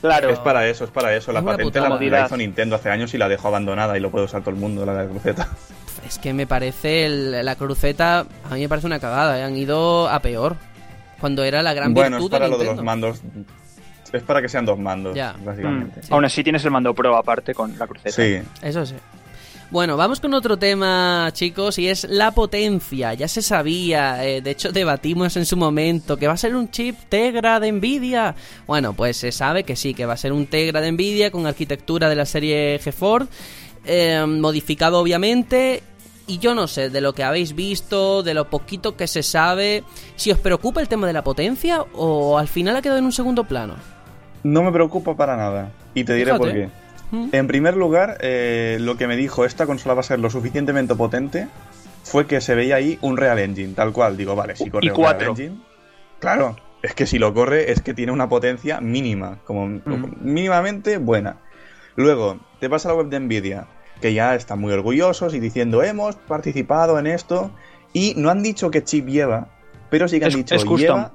Claro. Es para eso, es para eso. La Es patente la, la hizo Nintendo hace años y la dejó abandonada y lo puede usar todo el mundo, la de la cruceta. Es que me parece el- la cruceta, a mí me parece una cagada, ¿eh? han ido a peor. Cuando era la gran Bueno, es virtud para de lo de los mandos. Es para que sean dos mandos, Ya. básicamente. Mm. Sí. Aún así tienes el mando pro aparte con la cruceta. Sí. Eso sí. Bueno, vamos con otro tema, chicos, y es la potencia. Ya se sabía, eh, de hecho debatimos en su momento que va a ser un chip Tegra de Nvidia. Bueno, pues se sabe que sí, que va a ser un Tegra de Nvidia con arquitectura de la serie GeForce. eh, modificado obviamente. Y yo no sé, de lo que habéis visto, de lo poquito que se sabe, si os preocupa el tema de la potencia o al final ha quedado en un segundo plano. No me preocupa para nada. Y te diré por qué. Mm. En primer lugar, eh, lo que me dijo esta consola va a ser lo suficientemente potente fue que se veía ahí un Real Engine, tal cual. Digo, vale, si corre Y un Real. Engine. Claro, es que si lo corre es que tiene una potencia mínima, como mínimamente buena. Luego, te vas a la web de Nvidia, que ya están muy orgullosos y diciendo, hemos participado en esto. Y no han dicho qué chip lleva, pero sí que han Es- dicho, es custom. lleva.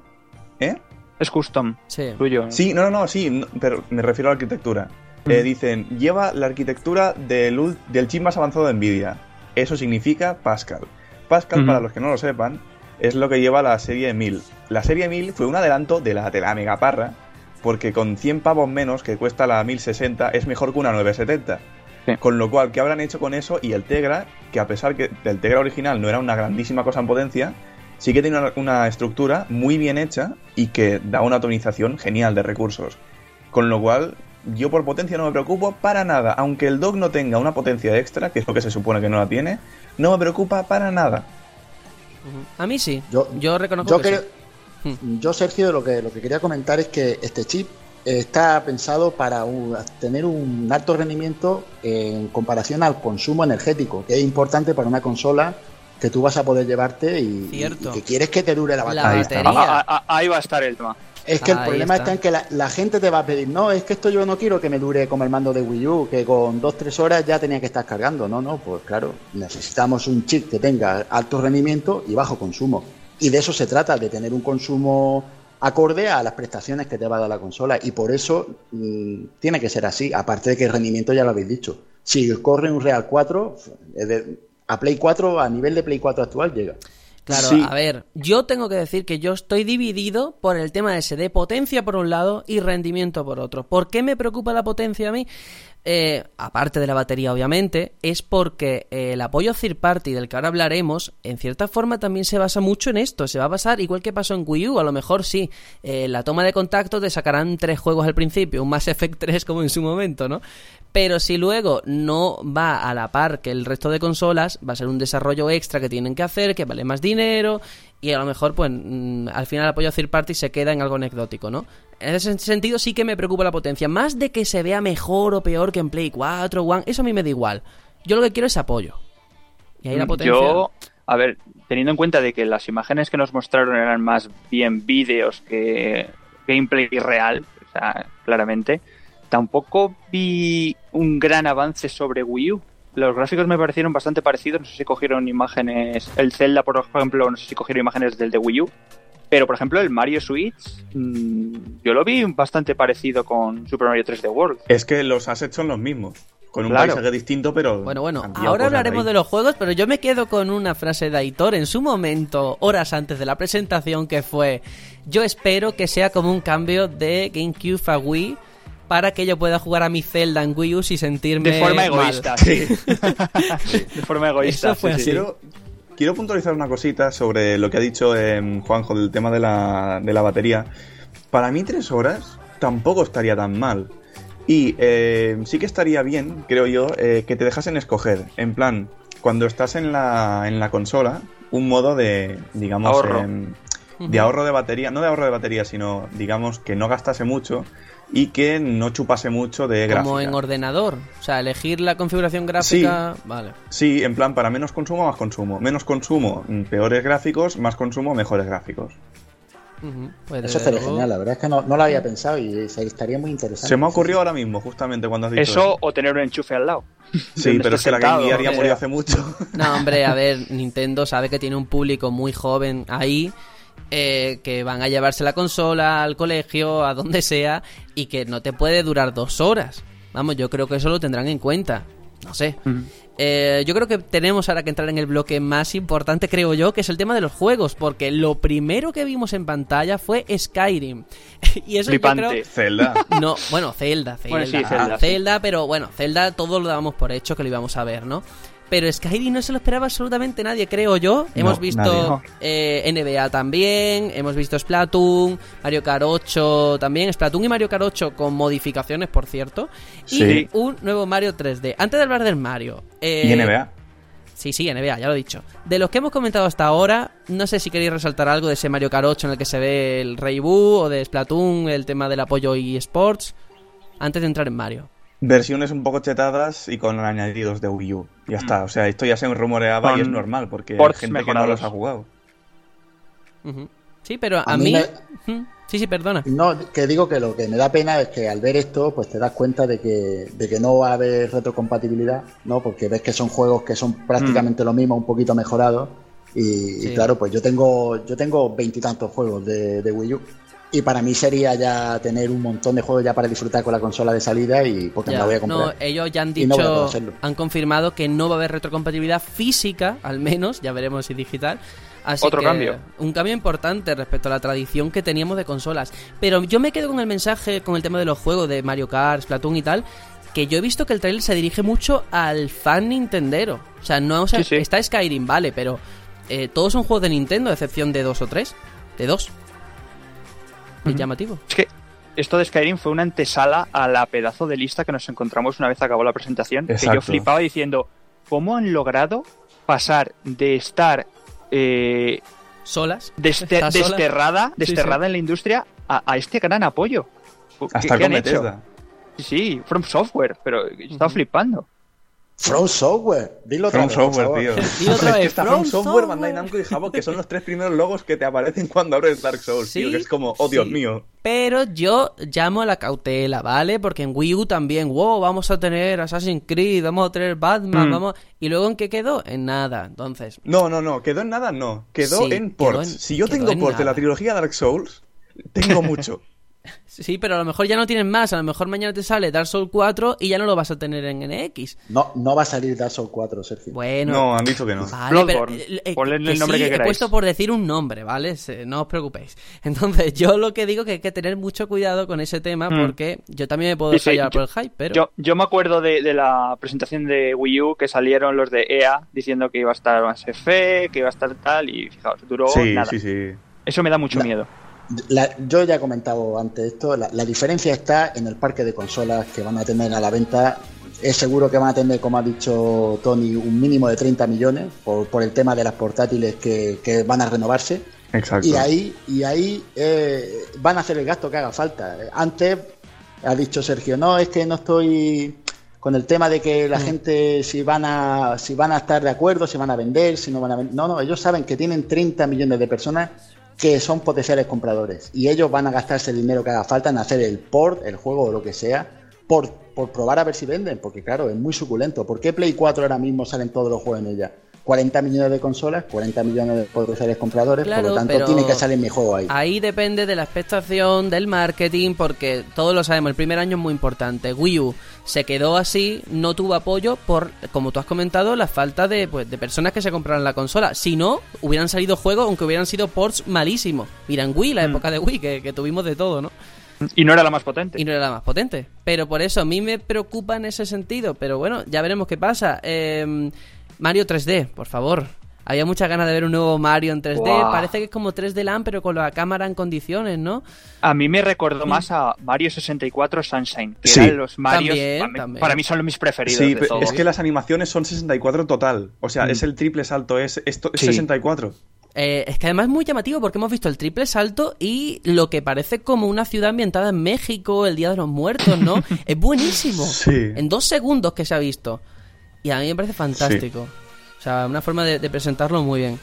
¿Eh? Es custom. Sí. Tuyo. Sí, no, no, no, sí, no, pero me refiero a la arquitectura. Eh, dicen, lleva la arquitectura del, del chip más avanzado de Nvidia. Eso significa Pascal. Pascal, para los que no lo sepan, es lo que lleva la serie 1000. La serie 1000 fue un adelanto de la, de la megaparra, porque con 100 pavos menos que cuesta la 1060 es mejor que una 970. Sí. Con lo cual, ¿qué habrán hecho con eso? Y el Tegra, que a pesar que el Tegra original no era una grandísima cosa en potencia, sí que tiene una, una estructura muy bien hecha y que da una atomización genial de recursos. Con lo cual, yo por potencia no me preocupo para nada. Aunque el dock no tenga una potencia extra, que es lo que se supone que no la tiene, no me preocupa para nada. A mí sí. Yo- Yo, reconozco Yo que creo, sí. yo Sergio, lo que, lo que quería comentar es que este chip está pensado para un- tener un alto rendimiento en comparación al consumo energético, que es importante para una consola que tú vas a poder llevarte y, que quieres que te dure la La batería. batería. Ah, ah, ah, ahí va a estar el tema. Es que el Ahí problema está. está. en que la, la gente te va a pedir, no, es que esto yo no quiero que me dure como el mando de Wii U, que con 2-3 horas ya tenía que estar cargando. No, no, pues claro, necesitamos un chip que tenga alto rendimiento y bajo consumo. Y de eso se trata, de tener un consumo acorde a las prestaciones que te va a dar la consola. Y por eso mm, tiene que ser así, aparte de que el rendimiento ya lo habéis dicho. Si corre un Real 4, es de- a Play 4, a nivel de Play 4 actual llega. Claro, Sí. a ver, yo tengo que decir que yo estoy dividido por el tema ese de potencia por un lado y rendimiento por otro. ¿Por qué me preocupa la potencia a mí? Eh, aparte de la batería, obviamente, es porque eh, el apoyo third party del que ahora hablaremos, en cierta forma también se basa mucho en esto. Se va a basar igual que pasó en Wii U, a lo mejor sí. eh, la toma de contacto te sacarán tres juegos al principio, un Mass Effect 3 como en su momento, ¿no? Pero si luego no va a la par que el resto de consolas, va a ser un desarrollo extra que tienen que hacer, que vale más dinero, y a lo mejor, pues, mm, al final el apoyo third party se queda en algo anecdótico, ¿no? En ese sentido sí que me preocupa la potencia. Más de que se vea mejor o peor que en Play 4, One, eso a mí me da igual. Yo lo que quiero es apoyo. Y ahí la potencia... Mm, Yo, a ver, teniendo en cuenta de que las imágenes que nos mostraron eran más bien vídeos que gameplay real, o sea, claramente, tampoco vi un gran avance sobre Wii U. Los gráficos me parecieron bastante parecidos, no sé si cogieron imágenes, el Zelda, por ejemplo, no sé si cogieron imágenes del de Wii U, pero por ejemplo el Mario Switch, mm, yo lo vi bastante parecido con Super Mario 3D World. Es que los assets son los mismos. Con un Claro. paisaje distinto, pero. Bueno, bueno, ahora hablaremos ahí. de los juegos, pero yo me quedo con una frase de Aitor en su momento, horas antes de la presentación, que fue, yo espero que sea como un cambio de GameCube a Wii para que yo pueda jugar a mi Zelda en Wii U sin sentirme De forma mal. egoísta, sí. de forma egoísta. Eso fue sí. Quiero, quiero puntualizar una cosita sobre lo que ha dicho em, Juanjo del tema de la, de la batería. Para mí, tres horas tampoco estaría tan mal. Y eh, sí que estaría bien, creo yo, eh, que te dejasen escoger. En plan, cuando estás en la, en la consola, un modo de, digamos, Ahorro. em, de ahorro de batería. No de ahorro de batería, sino, digamos, que no gastase mucho y que no chupase mucho de gráfica. Como en ordenador, o sea, elegir la configuración gráfica, vale. Sí, en plan, para menos consumo, más consumo. Menos consumo, mm, peores gráficos, más consumo, mejores gráficos. Pues Eso estaría luego- genial, la verdad es que no, no lo había pensado y estaría muy interesante. Se me ha ocurrido ahora mismo, justamente cuando has dicho Eso o tener un enchufe al lado. Sí, pero es que la Game Gear ya murió hace mucho. No, hombre, a ver, Nintendo sabe que tiene un público muy joven ahí, eh, que van a llevarse la consola al colegio, a donde sea, y que no te puede durar dos horas. Vamos, yo creo que eso lo tendrán en cuenta. No sé. Eh, yo creo que tenemos ahora que entrar en el bloque más importante, creo yo, que es el tema de los juegos, porque lo primero que vimos en pantalla fue Skyrim. y eso yo Flipante. creo... Zelda. No, bueno, Zelda, Zelda. Bueno, sí, Zelda, sí. Zelda, pero bueno, Zelda todo lo dábamos por hecho que lo íbamos a ver, ¿no? Pero Skyrim no se lo esperaba absolutamente nadie, creo yo. Hemos No, visto nadie. eh, NBA también, hemos visto Splatoon, Mario Kart 8 también, Splatoon y Mario Kart 8 con modificaciones, por cierto. Y Sí. un nuevo Mario 3D. Antes de hablar del Mario... eh, Y NBA. Sí, sí, NBA, ya lo he dicho. De los que hemos comentado hasta ahora, no sé si queréis resaltar algo de ese Mario Kart 8 en el que se ve el Rey Boo o de Splatoon, el tema del apoyo y eSports, antes de entrar en Mario. Versiones un poco chetadas y con añadidos de Wii U. Ya está. O sea, esto ya se rumoreaba y Con es normal porque hay gente que no los ha jugado. Sí, pero a, A mí... Sí, sí, perdona. No, que digo que lo que me da pena es que al ver esto, pues te das cuenta de que, de que no va a haber retrocompatibilidad, ¿no? Porque ves que son juegos que son prácticamente lo mismo, un poquito mejorados. Y, y claro, pues yo tengo, yo tengo veintitantos juegos de, de Wii U. Y para mí sería ya tener un montón de juegos ya para disfrutar con la consola de salida y porque me Ya, la voy a no, comprar. ellos ya han no dicho, han confirmado que no va a haber retrocompatibilidad física, al menos, ya veremos si digital. Así Otro que, cambio. Un cambio importante respecto a la tradición que teníamos de consolas. Pero yo me quedo con el mensaje, con el tema de los juegos de Mario Kart, Splatoon y tal, que yo he visto que el trailer se dirige mucho al fan nintendero. O sea, no, o sea, Sí, sí. está Skyrim, vale, pero eh, todos son juegos de Nintendo, a excepción de dos o tres. De dos. Llamativo. Es que esto de Skyrim fue una antesala a la pedazo de lista que nos encontramos una vez acabó la presentación. Que yo flipaba diciendo, ¿cómo han logrado pasar de estar eh, Solas. deste- Está sola. desterrada, Sí, desterrada en la industria a, a este gran apoyo? ¿Qué- Hasta qué han hecho? Sí, sí, From Software, pero yo estaba flipando. From Software, dilo otra From vez, Software, tío. Dilo otra Es que vez, está From From Software, Software. Bandai Namco y Jabo, que son los tres primeros logos que te aparecen cuando abres Dark Souls, Sí, tío, que es como, oh Dios sí. mío. Pero yo llamo a la cautela, ¿vale? Porque en Wii U también, wow, vamos a tener Assassin's Creed, vamos a tener Batman, Mm. vamos... ¿Y luego en qué quedó? En nada, entonces... No, no, no, quedó en nada, no. Quedó Sí, en quedó ports. en- si yo tengo en ports de la trilogía Dark Souls, tengo mucho. Sí, pero a lo mejor ya no tienen más, a lo mejor mañana te sale Dark Souls 4 y ya no lo vas a tener en NX. No, no va a salir Dark Souls 4, Sergio. Bueno... No, han dicho que no. Vale, Bloodborne. pero, eh, eh, Ponle el nombre sí, que he queráis. puesto por decir un nombre, ¿vale? Se- No os preocupéis. Entonces, yo lo que digo que hay que tener mucho cuidado con ese tema Mm. porque yo también me puedo Sí, sí, yo- por el hype, pero... Yo, yo me acuerdo de, de la presentación de Wii U que salieron los de EA diciendo que iba a estar más F, que iba a estar tal, y fijaos, duró Sí, nada. sí, sí. Eso me da mucho miedo. La- yo ya he comentado antes esto, la, la diferencia está en el parque de consolas que van a tener a la venta. Es seguro que van a tener, como ha dicho Tony, un mínimo de 30 millones por, por el tema de las portátiles que, que van a renovarse. Exacto. Y ahí, y ahí eh, van a hacer el gasto que haga falta. Antes ha dicho Sergio, no, es que no estoy con el tema de que la gente si van a si van a estar de acuerdo, si van a vender, si no van a vender. No, no, ellos saben que tienen 30 millones de personas que son potenciales compradores y ellos van a gastarse el dinero que haga falta en hacer el port, el juego o lo que sea, por, por probar a ver si venden, porque claro, es muy suculento. ¿Por qué Play 4 ahora mismo salen todos los juegos en ella? 40 millones de consolas, 40 millones de potenciales compradores, Claro, por lo tanto pero tiene que salir mi juego ahí. Ahí depende de la expectación, del marketing, porque todos lo sabemos, el primer año es muy importante. Wii U se quedó así, no tuvo apoyo por, como tú has comentado, la falta de, pues, de personas que se compraran la consola. Si no, hubieran salido juegos, aunque hubieran sido ports malísimos. Mira, en Wii, la Mm. época de Wii, que, que tuvimos de todo, ¿no? Y no era la más potente. Y no era la más potente. Pero por eso a mí me preocupa en ese sentido. Pero bueno, ya veremos qué pasa. Eh, Mario 3D, por favor. Había muchas ganas de ver un nuevo Mario en 3D. Buah. Parece que es como 3D Land, pero con la cámara en condiciones, ¿no? A mí me recordó más a Mario 64 Sunshine, que Sí. eran los Marios. También, para, mí, también. para mí son los mis preferidos. Sí, de todos. es que las animaciones son 64 total. O sea, Mm. es el triple salto, es, esto, es Sí. 64. Eh, es que además es muy llamativo porque hemos visto el triple salto y lo que parece como una ciudad ambientada en México, el Día de los Muertos, ¿no? es buenísimo. Sí. En dos segundos que se ha visto. Y a mí me parece fantástico. O sea, una forma de, de presentarlo muy bien.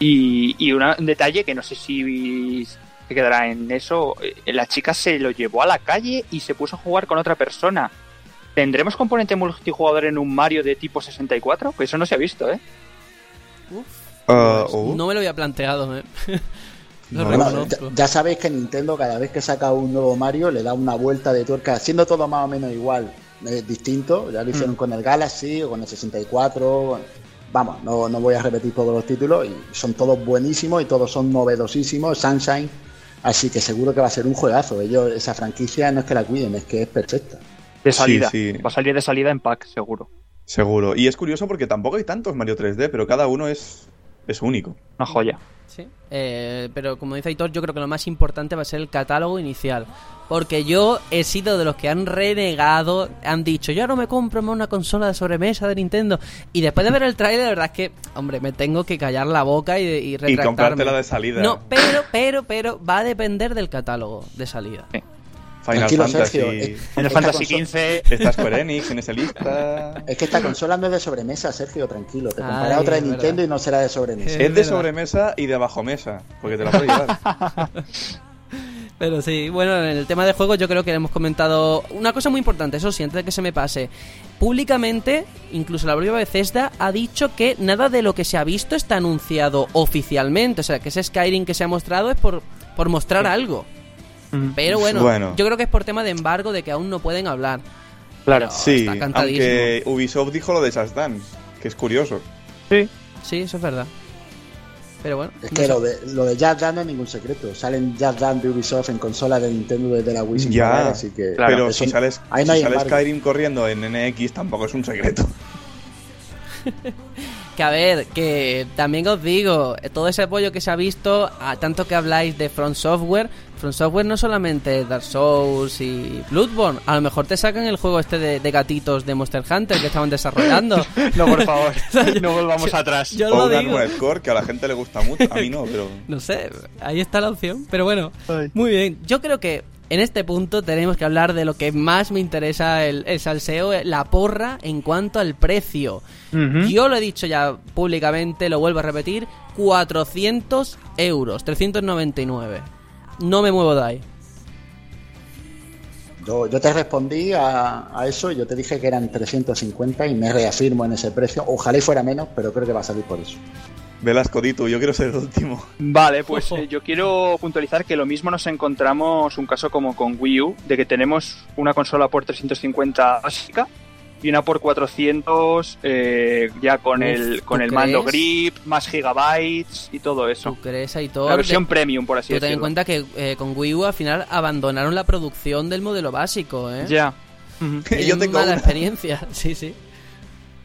Y, y una- un detalle que no sé si se quedará en eso, eh, la chica se lo llevó a la calle y se puso a jugar con otra persona. ¿Tendremos componente multijugador en un Mario de tipo 64? Pues eso no se ha visto, ¿eh? Ah, Pues oh. No me lo había planteado, ¿eh? No, Bueno, ya, ya sabéis que Nintendo cada vez que saca un nuevo Mario le da una vuelta de tuerca, siendo todo más o menos igual, eh, distinto. Ya lo hicieron Mm. con el Galaxy o con el 64. Vamos, no, no voy a repetir todos los títulos y son todos buenísimos y todos son novedosísimos. Sunshine, así que seguro que va a ser un juegazo. Ellos, esa franquicia no es que la cuiden, es que es perfecta. De salida. sí. Va a salir de salida en pack, seguro. Seguro. Y es curioso porque tampoco hay tantos Mario 3D, pero cada uno es, es único. Una joya. Sí. Eh, pero como dice Aitor, yo creo que lo más importante va a ser el catálogo inicial. Porque yo he sido de los que han renegado, han dicho, yo no me compro más una consola de sobremesa de Nintendo. Y después de ver el trailer, la verdad es que, hombre, me tengo que callar la boca y, y Y retractarme. comprártela de salida. No, pero, pero, pero, va a depender del catálogo de salida. Final Tranquilo, Fantasy. Sergio, eh, Final Fantasy consola- XV. Está Square Enix en esa lista. Es que esta consola no es de sobremesa, Sergio, tranquilo. Te compraré otra de es Nintendo verdad. y no será de sobremesa. Es Es de sobremesa y de bajo mesa, porque te la puedes llevar. Pero sí, bueno, en el tema de juegos yo creo que hemos comentado una cosa muy importante, eso sí, antes de que se me pase. Públicamente, incluso la propia Bethesda ha dicho que nada de lo que se ha visto está anunciado oficialmente. O sea, que ese Skyrim que se ha mostrado es por, por mostrar algo. Pero bueno, Bueno. yo creo que es por tema de embargo de que aún no pueden hablar. Claro. Sí, está cantadísimo. aunque Ubisoft dijo lo de Just Dance, que es curioso. Sí. Sí, eso es verdad. Pero bueno. Es que lo de, lo de Just Dance no es ningún secreto. Salen Just Dance de Ubisoft en consola de Nintendo desde la Wii Ya, parar, así que... Claro, pero si sales, ahí no si hay sale embargo. Skyrim corriendo en NX tampoco es un secreto. Que a ver, que también os digo, todo ese apoyo que se ha visto, a tanto que habláis de Front Software, Front Software no solamente Dark Souls y Bloodborne, a lo mejor te sacan el juego este de, de gatitos de Monster Hunter que estaban desarrollando. No, por favor. no volvamos atrás. Yo o lo un digo. Armored Core que a la gente le gusta mucho, a mí no, pero... No sé, ahí está la opción. Pero bueno, Ay. muy bien. Yo creo que en este punto tenemos que hablar de lo que más me interesa el, el salseo, la porra en cuanto al precio. Yo lo he dicho ya públicamente, lo vuelvo a repetir, 400 euros, 399. No me muevo de ahí. Yo, yo te respondí a, a eso, yo te dije que eran 350 y me reafirmo en ese precio. Ojalá y fuera menos, pero creo que va a salir por eso. Velasco, di tú, yo quiero ser el último. Vale, pues eh, yo quiero puntualizar que lo mismo nos encontramos un caso como con Wii U, de que tenemos una consola por 350 básica y una por 400 eh, ya con Uf, el con ¿tú el mando grip, más gigabytes y todo eso. ¿Tú crees, Aitor? La versión De- premium, por así Tú ten en decirlo. cuenta que eh, con Wii U al final abandonaron la producción del modelo básico, ¿eh? Ya. Ujú. Tienen Yo tengo mala una. experiencia, sí, sí.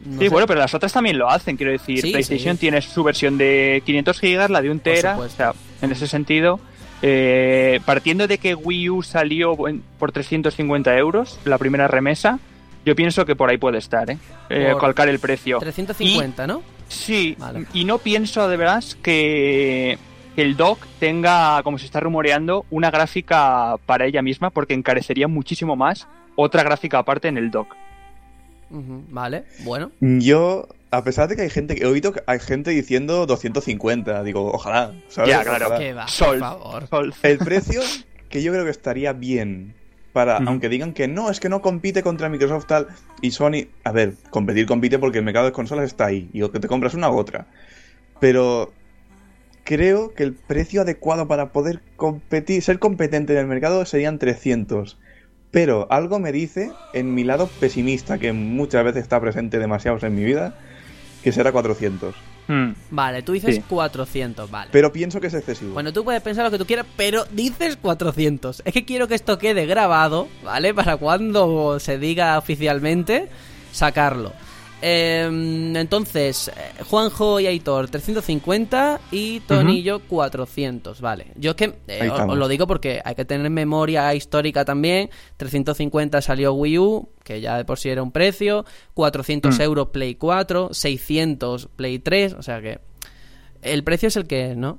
No sí, sé. bueno, pero las otras también lo hacen, quiero decir, Sí, PlayStation sí. tiene su versión de 500 gigas, la de un tera, o sea, en ese sentido, eh, partiendo de que Wii U salió por 350 euros, la primera remesa, yo pienso que por ahí puede estar, ¿eh? Eh, calcar el precio. 350, ¿no? Sí, Vale. y no pienso de verdad que, que el dock tenga, como se está rumoreando, una gráfica para ella misma, porque encarecería muchísimo más otra gráfica aparte en el dock. Vale, bueno. Yo, a pesar de que hay gente, he oído que hay gente diciendo 250, digo, ojalá, ¿sabes? Ya, claro. Ojalá. Que va, Sol. por favor. Sol. El precio que yo creo que estaría bien para, aunque digan que no, es que no compite contra Microsoft tal y Sony, a ver, competir compite porque el mercado de consolas está ahí y o que te compras una u otra. Pero creo que el precio adecuado para poder competir, ser competente en el mercado serían 300. Pero algo me dice, en mi lado pesimista, que muchas veces está presente demasiados en mi vida, que será 400. Mm. Vale, tú dices Sí. 400, vale. Pero pienso que es excesivo. Bueno, tú puedes pensar lo que tú quieras, pero dices 400. Es que quiero que esto quede grabado, ¿vale? Para cuando se diga oficialmente, sacarlo. Eh, entonces, Juanjo y Aitor 350 y Tony y yo 400, vale. Yo es que eh, os, lo digo porque hay que tener memoria histórica también. 350 salió Wii U, que ya de por sí era un precio. 400 Mm. euros Play 4, 600 Play 3, o sea que el precio es el que es, ¿no?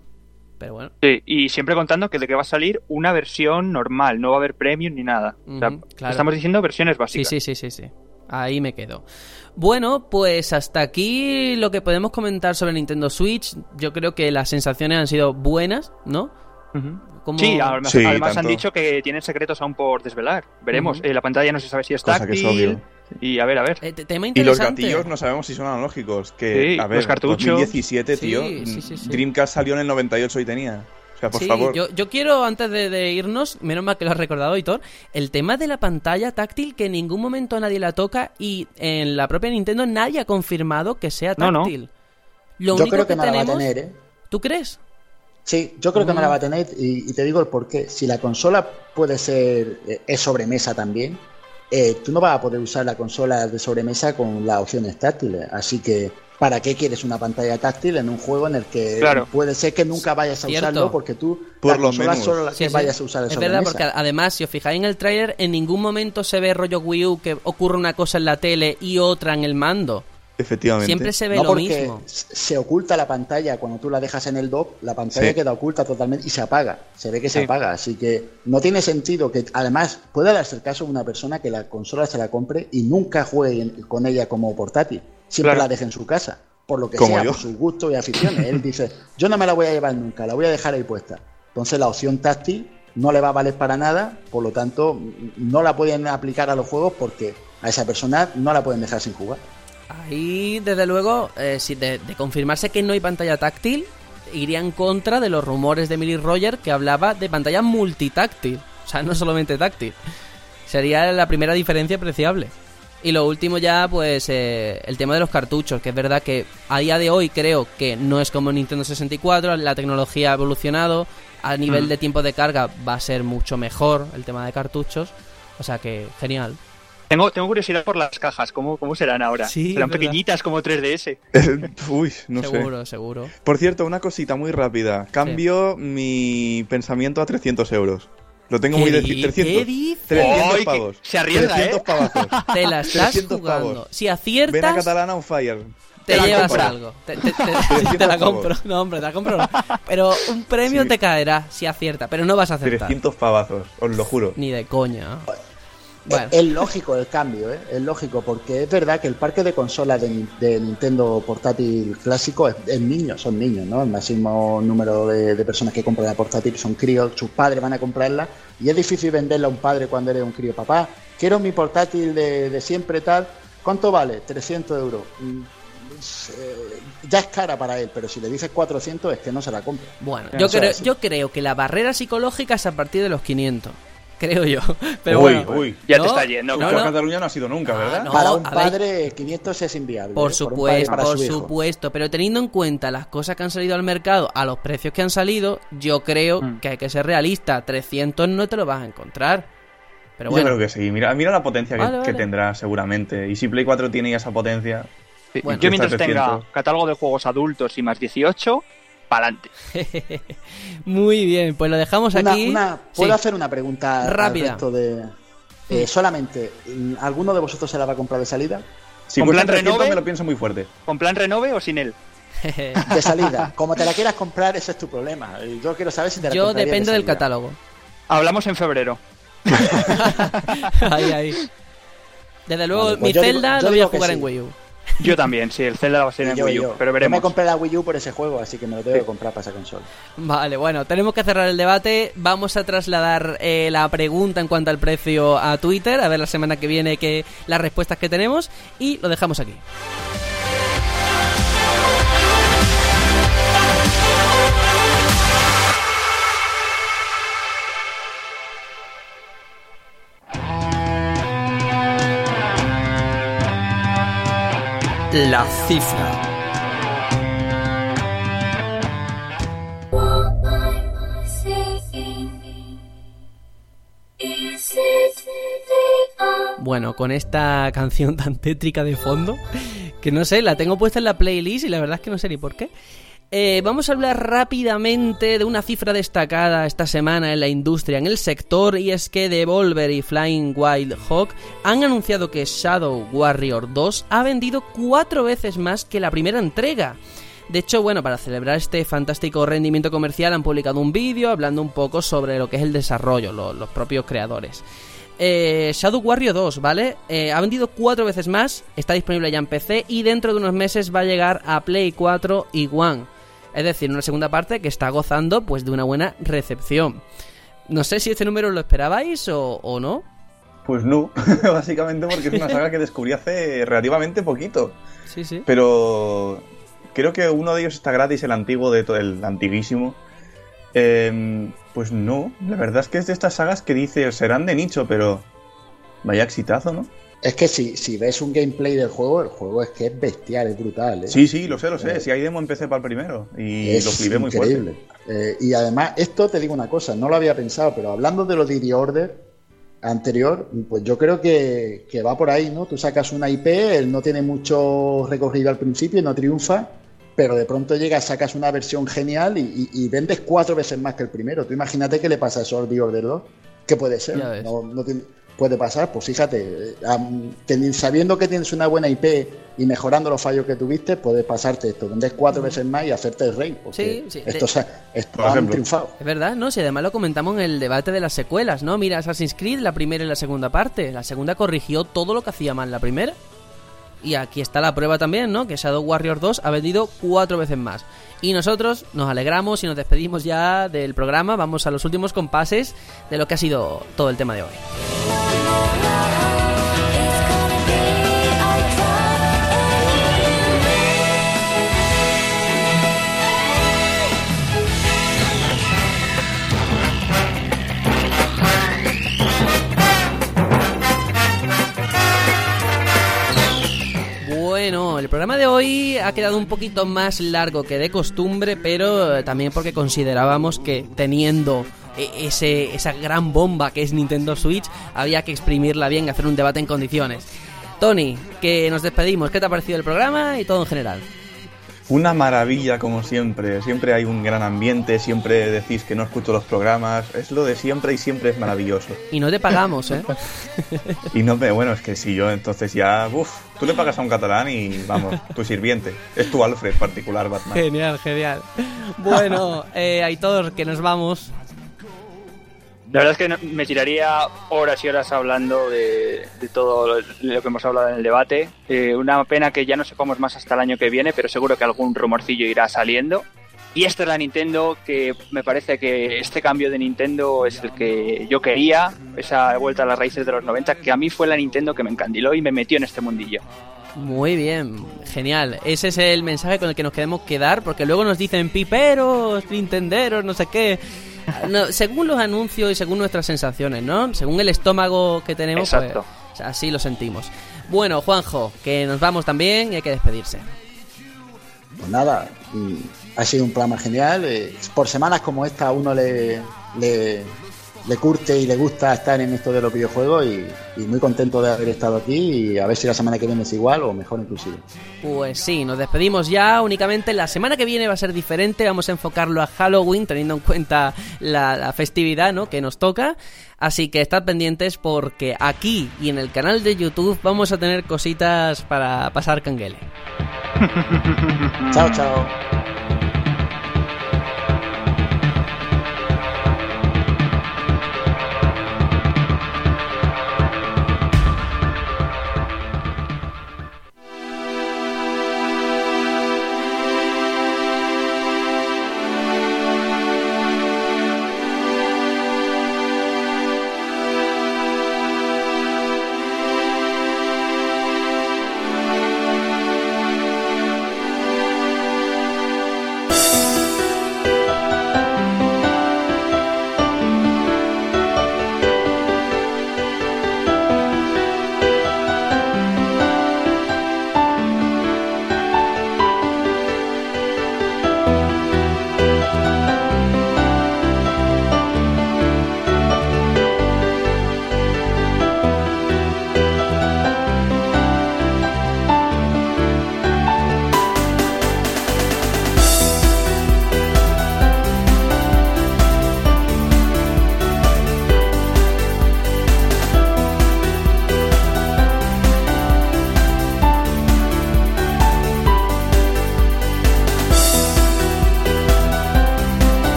Pero bueno. Sí, y siempre contando que de que va a salir una versión normal, no va a haber premium ni nada. O sea, Ujú, claro. estamos diciendo versiones Sí, básicas. sí, sí, sí, sí. Ahí me quedo. Bueno, pues hasta aquí lo que podemos comentar sobre Nintendo Switch. Yo creo que las sensaciones han sido buenas, ¿no? Como- Sí, además, Sí, además han dicho que tienen secretos aún por desvelar. Veremos. Eh, la pantalla no se sabe si es Cosa que es táctil. obvio. y a ver, a ver. Eh, te- tema Y los gatillos no sabemos si son analógicos. Que, Sí, a ver, los cartuchos. 2017, Sí, tío. sí, sí, sí. Dreamcast salió en el 98 y tenía. O sea, por sí, favor. Yo, yo quiero, antes de, de irnos, menos mal que lo has recordado, Hitor, el tema de la pantalla táctil que en ningún momento nadie la toca y en la propia Nintendo nadie ha confirmado que sea No, no. táctil. Lo Yo único creo que, no la va a tener, ¿eh? ¿Tú crees? Sí, yo creo que no la Mm. va a tener y, y te digo el porqué. Si la consola puede ser, eh, es sobremesa también, eh, tú no vas a poder usar la consola de sobremesa con las opciones táctiles. Así que, ¿para qué quieres una pantalla táctil en un juego en el que Claro. puede ser que nunca vayas a Cierto. usarlo porque tú Por la lo consola menos. solo la Sí, que sí. vayas a usar Es verdad, porque además, si os fijáis en el trailer, en ningún momento se ve rollo Wii U que ocurre una cosa en la tele y otra en el mando. Efectivamente. Siempre se ve No lo porque mismo. se oculta la pantalla cuando tú la dejas en el dock, la pantalla Sí. queda oculta totalmente y se apaga. Se ve que se apaga, así que no tiene sentido que además puede darse el caso de una persona que la consola se la compre y nunca juegue con ella como portátil. Siempre Claro. la deje en su casa, por lo que Como sea, yo. por sus gustos y aficiones. Él dice, yo no me la voy a llevar nunca, la voy a dejar ahí puesta. Entonces la opción táctil no le va a valer para nada, por lo tanto no la pueden aplicar a los juegos porque a esa persona no la pueden dejar sin jugar. Ahí, desde luego, eh, si de, de confirmarse que no hay pantalla táctil, iría en contra de los rumores de Millie Roger que hablaba de pantalla multitáctil. O sea, no solamente táctil. Sería la primera diferencia apreciable. Y lo último ya, pues, eh, el tema de los cartuchos, que es verdad que a día de hoy creo que no es como Nintendo 64, la tecnología ha evolucionado, a nivel Mm. de tiempo de carga va a ser mucho mejor el tema de cartuchos. O sea que, genial. Tengo, tengo curiosidad por las cajas, ¿cómo, cómo serán ahora? Sí, ¿Serán verdad. pequeñitas como 3DS? Uy, no sé. seguro, seguro. Por cierto, una cosita muy rápida. Cambio mi pensamiento a 300 euros. Lo tengo muy ¿Qué decir. di- 300. qué dices? 300 ¡Ay, que pavos. se arriesga, 300 ¿eh? pavazos. Te la estás 300 jugando. pavos. Si Ven a aciertas, Catalana on fire. te, Te llevas compro. algo. Te, te- te- te la compro. No, hombre, te la compro. no. Pero un premio Sí. te caerá si acierta, pero no vas a acertar. 300 pavazos, os lo juro. Ni de coña. Bueno, Es, es lógico el cambio, ¿eh? es lógico, porque es verdad que el parque de consolas de, Ni- de Nintendo portátil clásico es, es niños, son niños, ¿no? El máximo número de, de personas que compran la portátil son críos, sus padres van a comprarla y es difícil venderla a un padre cuando eres un crío. Papá, quiero mi portátil de, de siempre tal. ¿Cuánto vale? 300 euros. Mm, es, eh, ya es cara para él, pero si le dices 400 es que no se la compra. bueno yo, creo, yo creo que la barrera psicológica es a partir de los 500. Creo yo. Pero Uy, bueno, uy. Ya No, te está yendo. no. Cataluña no ha sido nunca, Ah, ¿verdad? no. para un a ver. padre 500 es inviable. Por ¿eh? padre supuesto, por su supuesto, pero teniendo en cuenta las cosas que han salido al mercado a los precios que han salido, yo creo Mm. que hay que ser realista. 300 no te lo vas a encontrar. Pero Yo bueno, creo que sí. Mira, mira la potencia que, Vale, que vale. tendrá seguramente. Y si Play 4 tiene ya esa potencia, Sí. Bueno. Yo mientras Está tenga 300. catálogo de juegos adultos y más 18, pa'lante. muy bien, pues lo dejamos Una- aquí. una- ¿Puedo Sí. hacer una pregunta Rápida. al resto de... eh, solamente, ¿alguno de vosotros se la va a comprar de salida? si ¿Con plan 300 renove? me lo pienso muy fuerte. ¿Con plan renove o sin él? De salida. Como te la quieras comprar, ese es tu problema. Yo quiero saber si te la Yo comprarías de depende del catálogo. Hablamos en febrero. ahí, ahí. Desde luego, Vale, pues mi digo- Zelda lo voy a jugar sí. en Wii U. Yo también, sí, el Zelda va a ser en Yo, Wii U, yo. pero Yo me veremos. compré la Wii U por ese juego, así que me lo tengo que comprar para esa consola. Vale, bueno, tenemos que cerrar el debate. Vamos a trasladar eh, la pregunta en cuanto al precio a Twitter, a ver la semana que viene que las respuestas que tenemos y lo dejamos aquí. La cifra. Bueno, con esta canción tan tétrica de fondo, que no sé, la tengo puesta en la playlist y la verdad es que no sé ni por qué. Eh, vamos a hablar rápidamente de una cifra destacada esta semana en la industria, en el sector, y es que Devolver y Flying Wild Hawk han anunciado que Shadow Warrior 2 ha vendido cuatro veces más que la primera entrega. De hecho, bueno, para celebrar este fantástico rendimiento comercial han publicado un vídeo hablando un poco sobre lo que es el desarrollo, lo- los propios creadores. Eh, Shadow Warrior 2, ¿vale? Eh, ha vendido cuatro veces más, está disponible ya en PC y dentro de unos meses va a llegar a Play 4 y One. Es decir, una segunda parte que está gozando pues de una buena recepción. No sé si este número lo esperabais o, o no. Pues no, básicamente porque es una saga que descubrí hace relativamente poquito. Sí, sí. Pero creo que uno de ellos está gratis, el antiguo, de todo, el antiguísimo. Em, pues no, la verdad es que es de estas sagas que dices serán de nicho, pero vaya exitazo, ¿no? Es que si, si ves un gameplay del juego, el juego es que es bestial, es brutal. ¿eh? Sí, sí, lo sé, lo sé. Eh, Si hay demo empecé para el primero y es lo flipé muy increíble. fuerte. Eh, y además, esto te digo una cosa, no lo había pensado, pero hablando de los DD Order, anterior, pues yo creo que, que va por ahí, ¿no? Tú sacas una IP, él no tiene mucho recorrido al principio, no triunfa, pero de pronto llegas, sacas una versión genial y, y- y vendes cuatro veces más que el primero. Tú imagínate qué le pasa a Sword Order 2. ¿Qué puede ser? No, no tiene- puede pasar, pues fíjate, eh, sabiendo que tienes una buena IP y mejorando los fallos que tuviste, puedes pasarte esto, vendes cuatro veces más y hacerte el rey. Porque Sí, sí. Estos, De- estos Por han ejemplo. triunfado. Es verdad, ¿no? Si además lo comentamos en el debate de las secuelas, ¿no? Mira, Assassin's Creed, la primera y la segunda parte. La segunda corrigió todo lo que hacía mal la primera. Y aquí está la prueba también, ¿no? Que Shadow Warrior 2 ha vendido cuatro veces más. Y nosotros nos alegramos y nos despedimos ya del programa. Vamos a los últimos compases de lo que ha sido todo el tema de hoy. Bueno, el programa de hoy ha quedado un poquito más largo que de costumbre, pero eh, también porque considerábamos que teniendo eh, ese, esa gran bomba que es Nintendo Switch, había que exprimirla bien y hacer un debate en condiciones. Tony, que nos despedimos, ¿qué te ha parecido el programa y todo en general? Una maravilla como siempre, siempre hay un gran ambiente, siempre decís que no escucho los programas, es lo de siempre y siempre es maravilloso. Y no te pagamos, ¿eh? Y no me, bueno, es que si yo entonces ya, uff, tú le pagas a un catalán y vamos, tu sirviente, es tu Alfred particular Batman. Genial, genial. Bueno, eh, Aitor, que nos vamos. La verdad es que me tiraría horas y horas hablando de, de todo lo, lo que hemos hablado en el debate. Eh, una pena que ya no sepamos más hasta el año que viene, pero seguro que algún rumorcillo irá saliendo. Y esta es la Nintendo que me parece que este cambio de Nintendo es el que yo quería, esa vuelta a las raíces de los 90, que a mí fue la Nintendo que me encandiló y me metió en este mundillo. Muy bien, genial. Ese es el mensaje con el que nos queremos quedar, porque luego nos dicen piperos, nintenderos, no sé qué. No, según los anuncios y según nuestras sensaciones, ¿no? Según el estómago que tenemos, pues, así lo sentimos. Bueno, Juanjo, que nos vamos también y hay que despedirse. Pues nada, y ha sido un programa genial. eh, por semanas como esta uno le, le, le curte y le gusta estar en esto de los videojuegos y, y muy contento de haber estado aquí y a ver si la semana que viene es igual o mejor inclusive. Pues sí, nos despedimos ya. Únicamente la semana que viene va a ser diferente. Vamos a enfocarlo a Halloween, teniendo en cuenta la, la festividad ¿no? que nos toca. Así que estad pendientes porque aquí y en el canal de YouTube vamos a tener cositas para pasar canguele. Chao, chao.